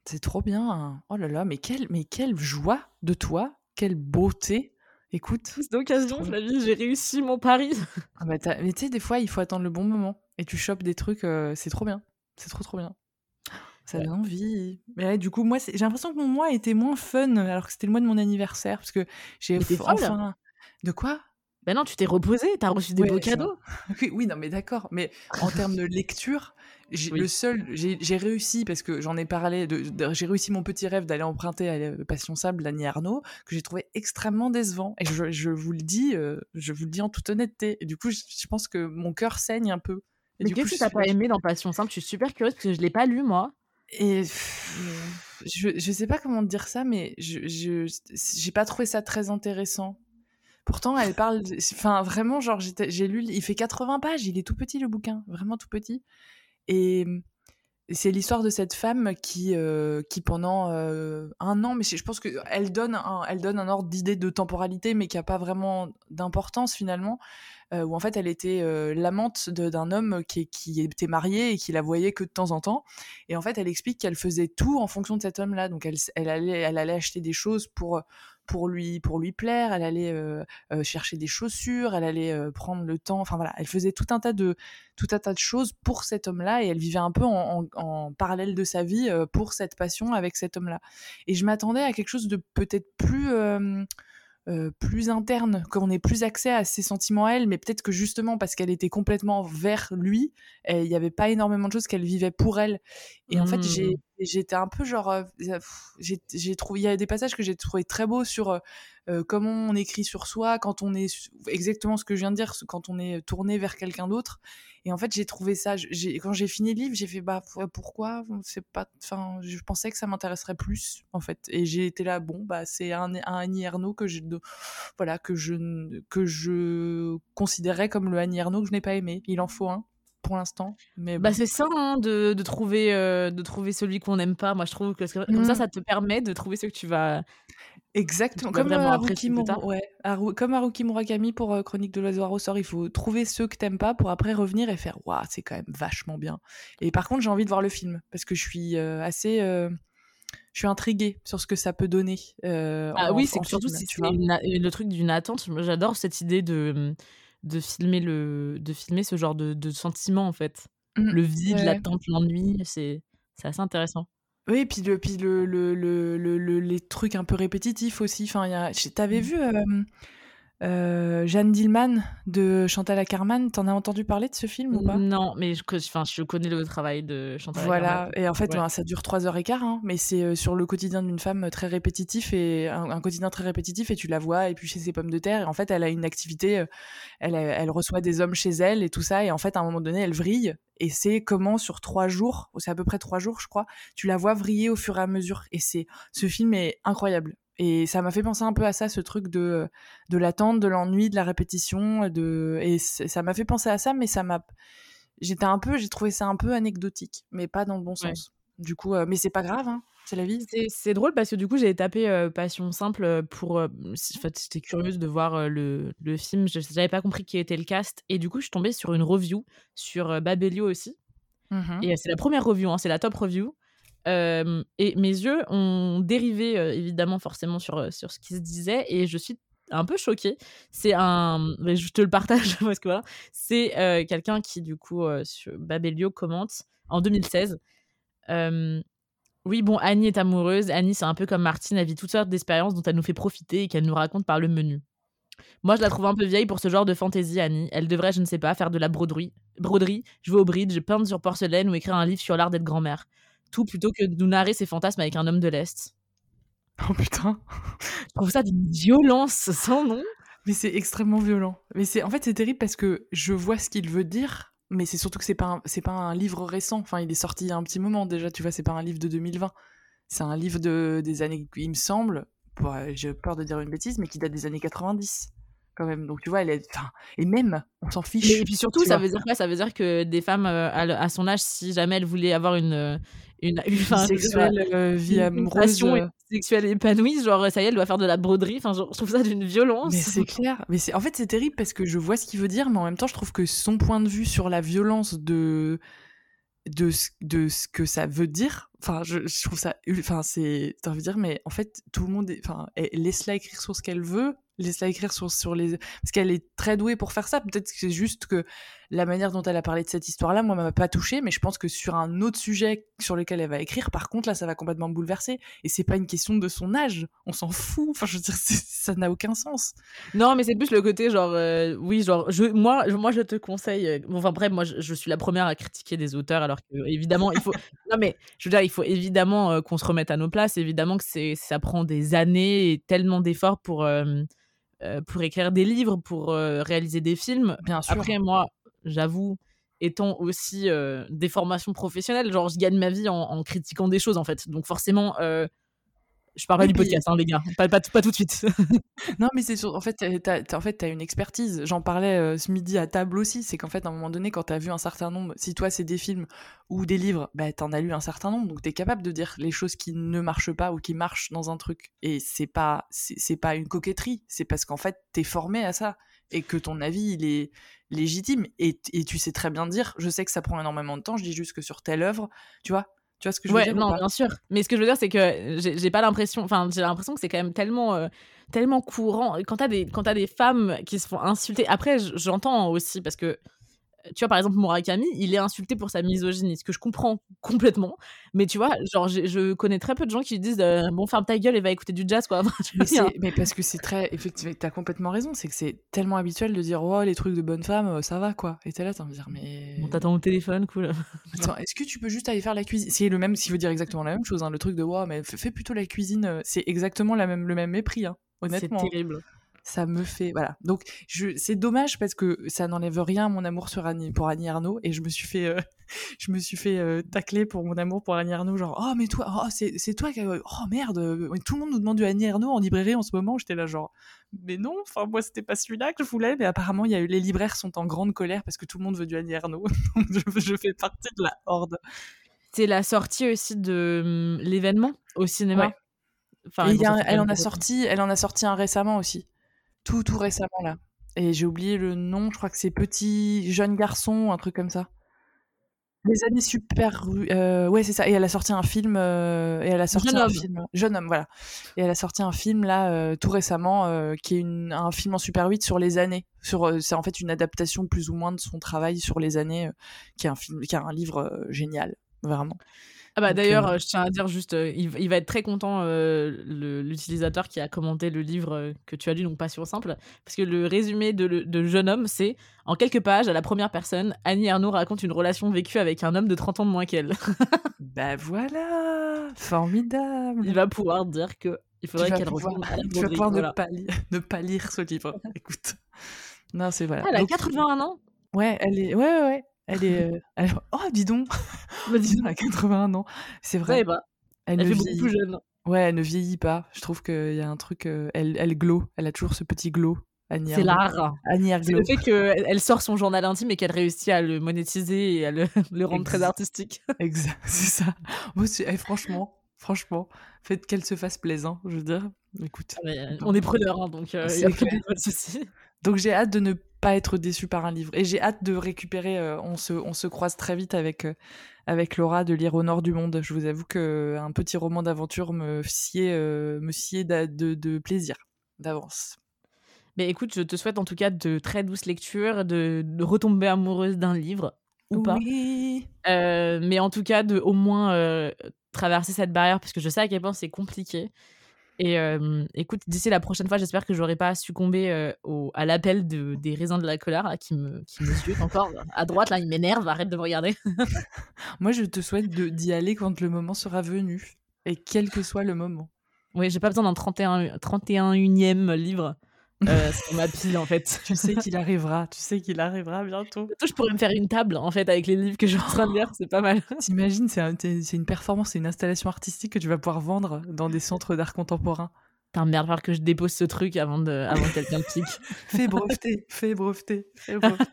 C'est trop bien. Oh là là, mais quelle mais quelle joie de toi, quelle beauté. Écoute, Plus d'occasion. Flavie, j'ai réussi mon pari. ah bah, mais tu sais, des fois, il faut attendre le bon moment et tu chopes des trucs, c'est trop bien. C'est trop, trop bien. Ça Ouais. donne envie. Mais ouais, du coup, moi, j'ai l'impression que mon mois était moins fun alors que c'était le mois de mon anniversaire parce que j'ai enfin de quoi? Bah non, tu t'es reposée, tu as reçu des Ouais, beaux je cadeaux. oui, oui, non, mais d'accord, mais en termes de lecture, j'ai Oui. le seul j'ai réussi parce que j'en ai parlé de de j'ai réussi mon petit rêve d'aller emprunter à Passion Sable d'Annie Ernaux, que j'ai trouvé extrêmement décevant et je je vous le dis, heu, je vous le dis en toute honnêteté et du coup, j je pense que mon cœur saigne un peu Mais qu'est-ce que t'as pas aimé dans Passion Simple? Je suis super curieuse parce que je l'ai pas lu moi. Et je, je sais pas comment dire ça, mais je j'ai pas trouvé ça très intéressant. Pourtant, elle parle. Enfin, vraiment, genre, j'ai lu. Il fait 80 pages. Il est tout petit le bouquin, vraiment tout petit. Et c'est l'histoire de cette femme qui, euh, qui pendant euh, un an, mais je pense qu'elle donne un, elle donne un ordre d'idée de temporalité, mais qui n'a pas vraiment d'importance finalement, euh, où en fait elle était l'amante d'un homme qui, était marié et qui la voyait que de temps en temps. Et en fait, elle explique qu'elle faisait tout en fonction de cet homme-là. Donc elle, allait, acheter des choses pour lui plaire. Elle allait euh, euh, chercher des chaussures. Elle allait euh, prendre le temps. Enfin voilà. Elle faisait tout un tas de tout un tas de choses pour cet homme-là et elle vivait un peu en, en, parallèle de sa vie pour cette passion avec cet homme-là. Et je m'attendais à quelque chose de peut-être plus plus interne, qu'on ait plus accès à ses sentiments à elle, mais peut-être que justement parce qu'elle était complètement vers lui, il n'y avait pas énormément de choses qu'elle vivait pour elle. Et en fait, j'ai mmh j'étais un peu genre j'ai trouvé il y a des passages que j'ai trouvé très beaux sur comment on écrit sur soi quand on est exactement ce que je viens de dire quand on est tourné vers quelqu'un d'autre. Et en fait j'ai trouvé ça quand j'ai fini le livre j'ai fait bah pourquoi? C'est pas enfin je pensais que ça m'intéresserait plus en fait. Et j'ai été là bon bah c'est un, un Annie Ernaux que je voilà que je que je considérais comme le Annie Ernaux que je n'ai pas aimé. Il en faut un pour l'instant. Mais bah c'est ça hein, de, de, trouver euh, de trouver celui qu'on n'aime pas. Moi je trouve que comme ça mmh. ça te permet de trouver ce que tu vas exactement comme euh, ouais, comme Haruki Murakami pour euh, Chronique de l'oiseau au sort. Il faut trouver ceux que t'aimes pas pour après revenir et faire waouh c'est quand même vachement bien. Et par contre j'ai envie de voir le film parce que je suis assez je suis intriguée sur ce que ça peut donner. ah oui, c'est surtout si tu le truc d'une attente. J'adore cette idée de de filmer le de filmer ce genre de, de sentiments en fait mmh. le vide l'attente l'ennui c'est c'est assez intéressant oui et puis le puis le, le, le, les trucs un peu répétitifs aussi enfin t'avais mmh. vu euh, Jeanne Dillman de Chantal Ackerman, t'en as entendu parler de ce film ou pas? Non, mais je, je connais le travail de Chantal voilà. et en fait, ben, ça dure trois heures et quart, hein, mais c'est euh, sur le quotidien d'une femme très répétitif et un, quotidien très répétitif et tu la vois éplucher ses pommes de terre. Et en fait, elle a une activité, euh, elle, elle reçoit des hommes chez elle et tout ça. Et en fait, à un moment donné, elle vrille et c'est comment sur trois jours, c'est à peu près trois jours, je crois, tu la vois vriller au fur et à mesure. Et c'est, ce film est incroyable. Et ça m'a fait penser un peu à ça, ce truc de, de l'attente, de l'ennui, de la répétition. De... Et ça m'a fait penser à ça, mais ça m'a. J'étais un peu, j'ai trouvé ça un peu anecdotique, mais pas dans le bon sens. Du coup, euh, mais c'est pas grave, hein, c'est la vie. C'est drôle parce que du coup, j'ai tapé euh, Passion Simple pour. Euh, en fait, j'étais curieuse de voir le, le, film. Je n'avais pas compris qui était le cast. Et du coup, je suis tombée sur une review sur Babelio aussi. Mmh et c'est la première review, hein, c'est la top review et mes yeux ont dérivé évidemment forcément sur, sur ce qui se disait et je suis un peu choquée. C'est un, je te le partage parce que voilà, c'est quelqu'un qui du coup sur Babelio commente en 2016. oui, bon, Annie est amoureuse. Annie, c'est un peu comme Martine, elle vit toutes sortes d'expériences dont elle nous fait profiter et qu'elle nous raconte par le menu. Moi, je la trouve un peu vieille pour ce genre de fantaisie, Annie. Elle devrait, je ne sais pas, faire de la broderie, broderie jouer au bridge, peindre sur porcelaine ou écrire un livre sur l'art d'être grand-mère tout plutôt que de nous narrer ses fantasmes avec un homme de l'Est. Oh putain. Je trouve ça d'une violence sans nom. Mais c'est extrêmement violent. Mais c'est en fait c'est terrible parce que je vois ce qu'il veut dire, mais c'est surtout que c'est pas c'est pas un livre récent. Enfin, il est sorti il y a un petit moment déjà. Tu vois, c'est pas un livre de 2020. C'est un livre de des années, il me semble. J'ai peur de dire une bêtise, mais qui date des années 90 quand même. Donc tu vois, elle est, enfin, et même, on s'en fiche. et puis surtout, ça veut dire quoi? Ça veut dire que des femmes euh, à, son âge, si jamais elles voulaient avoir une euh, une, une, sexuelle euh, vie amoureuse, sexuelle épanouie, genre ça y est, elle doit faire de la broderie. Enfin, je trouve ça d'une violence. Mais c'est clair. Mais c'est, en fait, c'est terrible parce que je vois ce qu'il veut dire, mais en même temps, je trouve que son point de vue sur la violence de de ce, de ce que ça veut dire. Enfin, je, trouve ça. Enfin, c'est. T'as envie de dire, mais en fait, tout le monde. Enfin, laisse-la écrire sur ce qu'elle veut laisse-la écrire sur, sur les... Parce qu'elle est très douée pour faire ça. Peut-être que c'est juste que la manière dont elle a parlé de cette histoire-là, moi, m'a pas touchée, mais je pense que sur un autre sujet sur lequel elle va écrire, par contre, là, ça va complètement bouleverser. Et c'est pas une question de son âge. On s'en fout. Enfin, je veux dire, ça n'a aucun sens. Non, mais c'est plus le côté, genre, euh, oui, genre, je, moi, je, moi, je te conseille. Euh, enfin, bref, moi, je, suis la première à critiquer des auteurs, alors que, évidemment, il faut. non, mais je veux dire, il faut évidemment euh, qu'on se remette à nos places. Évidemment que ça prend des années et tellement d'efforts pour. Euh, pour écrire des livres, pour euh, réaliser des films. Bien sûr. Après, moi, j'avoue étant aussi euh, des formations professionnelles. Genre, je gagne ma vie en, en critiquant des choses, en fait. Donc, forcément, je Oui, du podcast, hein, les gars. Pas, pas, pas tout de suite. Non, mais c'est sûr. En fait, t'as, en fait, une expertise. J'en parlais euh, ce midi à table aussi. C'est qu'en fait, à un moment donné, quand t'as vu un certain nombre, si toi c'est des films ou des livres, bah t'en as lu un certain nombre, donc t'es capable de dire les choses qui ne marchent pas ou qui marchent dans un truc. Et c'est pas, c'est, c'est pas une coquetterie. C'est parce qu'en fait, t'es formé à ça et que ton avis il est légitime. Et, et tu sais très bien dire. Je sais que ça prend énormément de temps. Je dis juste que sur telle œuvre, tu vois, tu vois ce que je veux ouais, dire non, bien sûr. Mais ce que je veux dire, c'est que j'ai pas l'impression. Enfin, j'ai l'impression que c'est quand même tellement, euh, tellement courant. Quand t'as des, quand des femmes qui se font insulter. Après, j'entends aussi parce que. Tu vois, par exemple, Murakami, il est insulté pour sa misogynie, ce que je comprends complètement. Mais tu vois, genre, je connais très peu de gens qui disent euh, Bon, ferme ta gueule et va écouter du jazz, quoi. Mais, c'est- mais parce que c'est très. Effectivement, t'as complètement raison. C'est que c'est tellement habituel de dire Oh, les trucs de bonne femme, euh, ça va quoi. Et t'es là, t'as envie de dire Mais. Bon, t'attends au téléphone, cool. Attends, est-ce que tu peux juste aller faire la cuisine? C'est le même, s'il veut dire exactement la même chose. hein, le truc de Oh, mais fais, plutôt la cuisine. euh, C'est exactement la même, le même mépris, hein, C'est honnêtement. terrible. Ça me fait. Voilà. Donc, je, c'est dommage parce que ça n'enlève rien à mon amour sur Annie, pour Annie Arnaud. Et je me suis fait. euh, je me suis fait euh, tacler pour mon amour pour Annie Arnaud. Genre, oh, mais toi, oh, c'est, c'est toi qui. Oh, merde. Tout le monde nous demande du Annie Arnaud en librairie en ce moment. J'étais là, genre. Mais non, enfin, moi, c'était pas celui-là que je voulais. Mais apparemment, il y a eu, les libraires sont en grande colère parce que tout le monde veut du Annie Arnaud. Donc, je, je fais partie de la horde. C'est la sortie aussi de hum, l'événement au cinéma. Ouais. Enfin, Et y a un- elle en a sorti, elle en a sorti un récemment aussi. Tout, tout récemment là. Et j'ai oublié le nom, je crois que c'est Petit Jeune Garçon, un truc comme ça. Les années super. euh, ouais, c'est ça. Et elle a sorti un film. euh, et elle a sorti Jeune un homme. film. Jeune homme, voilà. Et elle a sorti un film là, euh, tout récemment, qui est une- un film en super 8 sur les années. Sur, c'est en fait une adaptation plus ou moins de son travail sur les années, qui est un film, qui est un livre génial, vraiment. Ah bah d'ailleurs, euh, euh, je tiens à dire juste, euh, il, il va être très content euh, le- l'utilisateur qui a commenté le livre euh, que tu as lu, donc Passion simple, parce que le résumé de, le- de Jeune homme, c'est en quelques pages, à la première personne, Annie Ernaux raconte une relation vécue avec un homme de 30 ans de moins qu'elle. Bah voilà, formidable. il va pouvoir dire que il faudrait vas qu'elle pouvoir, retourne à la tu vas broderie, pouvoir voilà. ne, pas lire, ne pas lire ce livre. Écoute. Non, c'est voilà. Ah, elle a Donc, 81 ans? Ouais, elle est. Ouais, ouais, ouais. Elle est. euh, elle- Oh, dis donc. dis donc, elle a 81 ans. C'est Ouais, vrai. bah, Elle, elle ne fait beaucoup vieillit... plus jeune. Ouais, elle ne vieillit pas. Je trouve qu'il y a un truc. euh, Elle, elle glow. Elle a toujours ce petit glow. C'est l'art. C'est le fait qu'elle elle sort son journal intime et qu'elle réussit à le monétiser et à le, le rendre très artistique. Exact, c'est ça. Moi, eh, franchement, franchement, faites qu'elle se fasse plaisant, je veux dire. Écoute. Mais, euh, on est preneurs, hein, donc il C'est n'y a pas de souci. Donc j'ai hâte de ne pas être déçue par un livre. Et j'ai hâte de récupérer, euh, on, se, on se croise très vite avec, euh, avec Laura, de lire Au Nord du Monde. Je vous avoue qu'un petit roman d'aventure me sied, euh, me de, de plaisir, d'avance. Mais écoute, je te souhaite en tout cas de très douces lectures, de, de retomber amoureuse d'un livre ou pas. Euh, mais en tout cas, de au moins euh, traverser cette barrière parce que je sais à quel point c'est compliqué. Et euh, écoute, d'ici la prochaine fois, j'espère que j'aurai pas succombé euh, au, à l'appel de, des raisins de la colère là, qui me, qui me suivent encore à droite. Là, il m'énerve, arrête de me regarder. Moi, je te souhaite d'y aller quand le moment sera venu. Et quel que soit le moment. Oui, j'ai pas besoin d'un 31, 31e livre euh, sur ma pile en fait. Tu sais qu'il arrivera. Tu sais qu'il arrivera bientôt. Bientôt, je pourrais me faire une table en fait avec les livres que je suis en train de lire, c'est pas mal. T'imagines, c'est un- c'est c'est une performance, c'est une installation artistique que tu vas pouvoir vendre dans des centres d'art contemporain. Putain, merde, falloir que je dépose ce truc avant, de, avant que quelqu'un le pique. Fais breveter, fais breveter, fais breveter.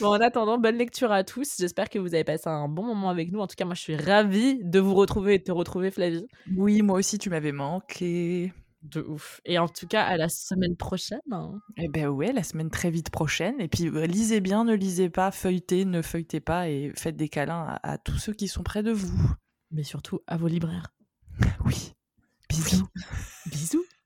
Bon, en attendant, bonne lecture à tous. J'espère que vous avez passé un bon moment avec nous. En tout cas, moi, je suis ravie de vous retrouver et de te retrouver, Flavie. Oui, moi aussi, tu m'avais manqué. De ouf. Et en tout cas, à la semaine prochaine. hein. Eh ben ouais, la semaine très vite prochaine. Et puis, euh, lisez bien, ne lisez pas, feuilletez, ne feuilletez pas et faites des câlins à, à tous ceux qui sont près de vous. Mais surtout, à vos libraires. Oui. Bisous. Bisous.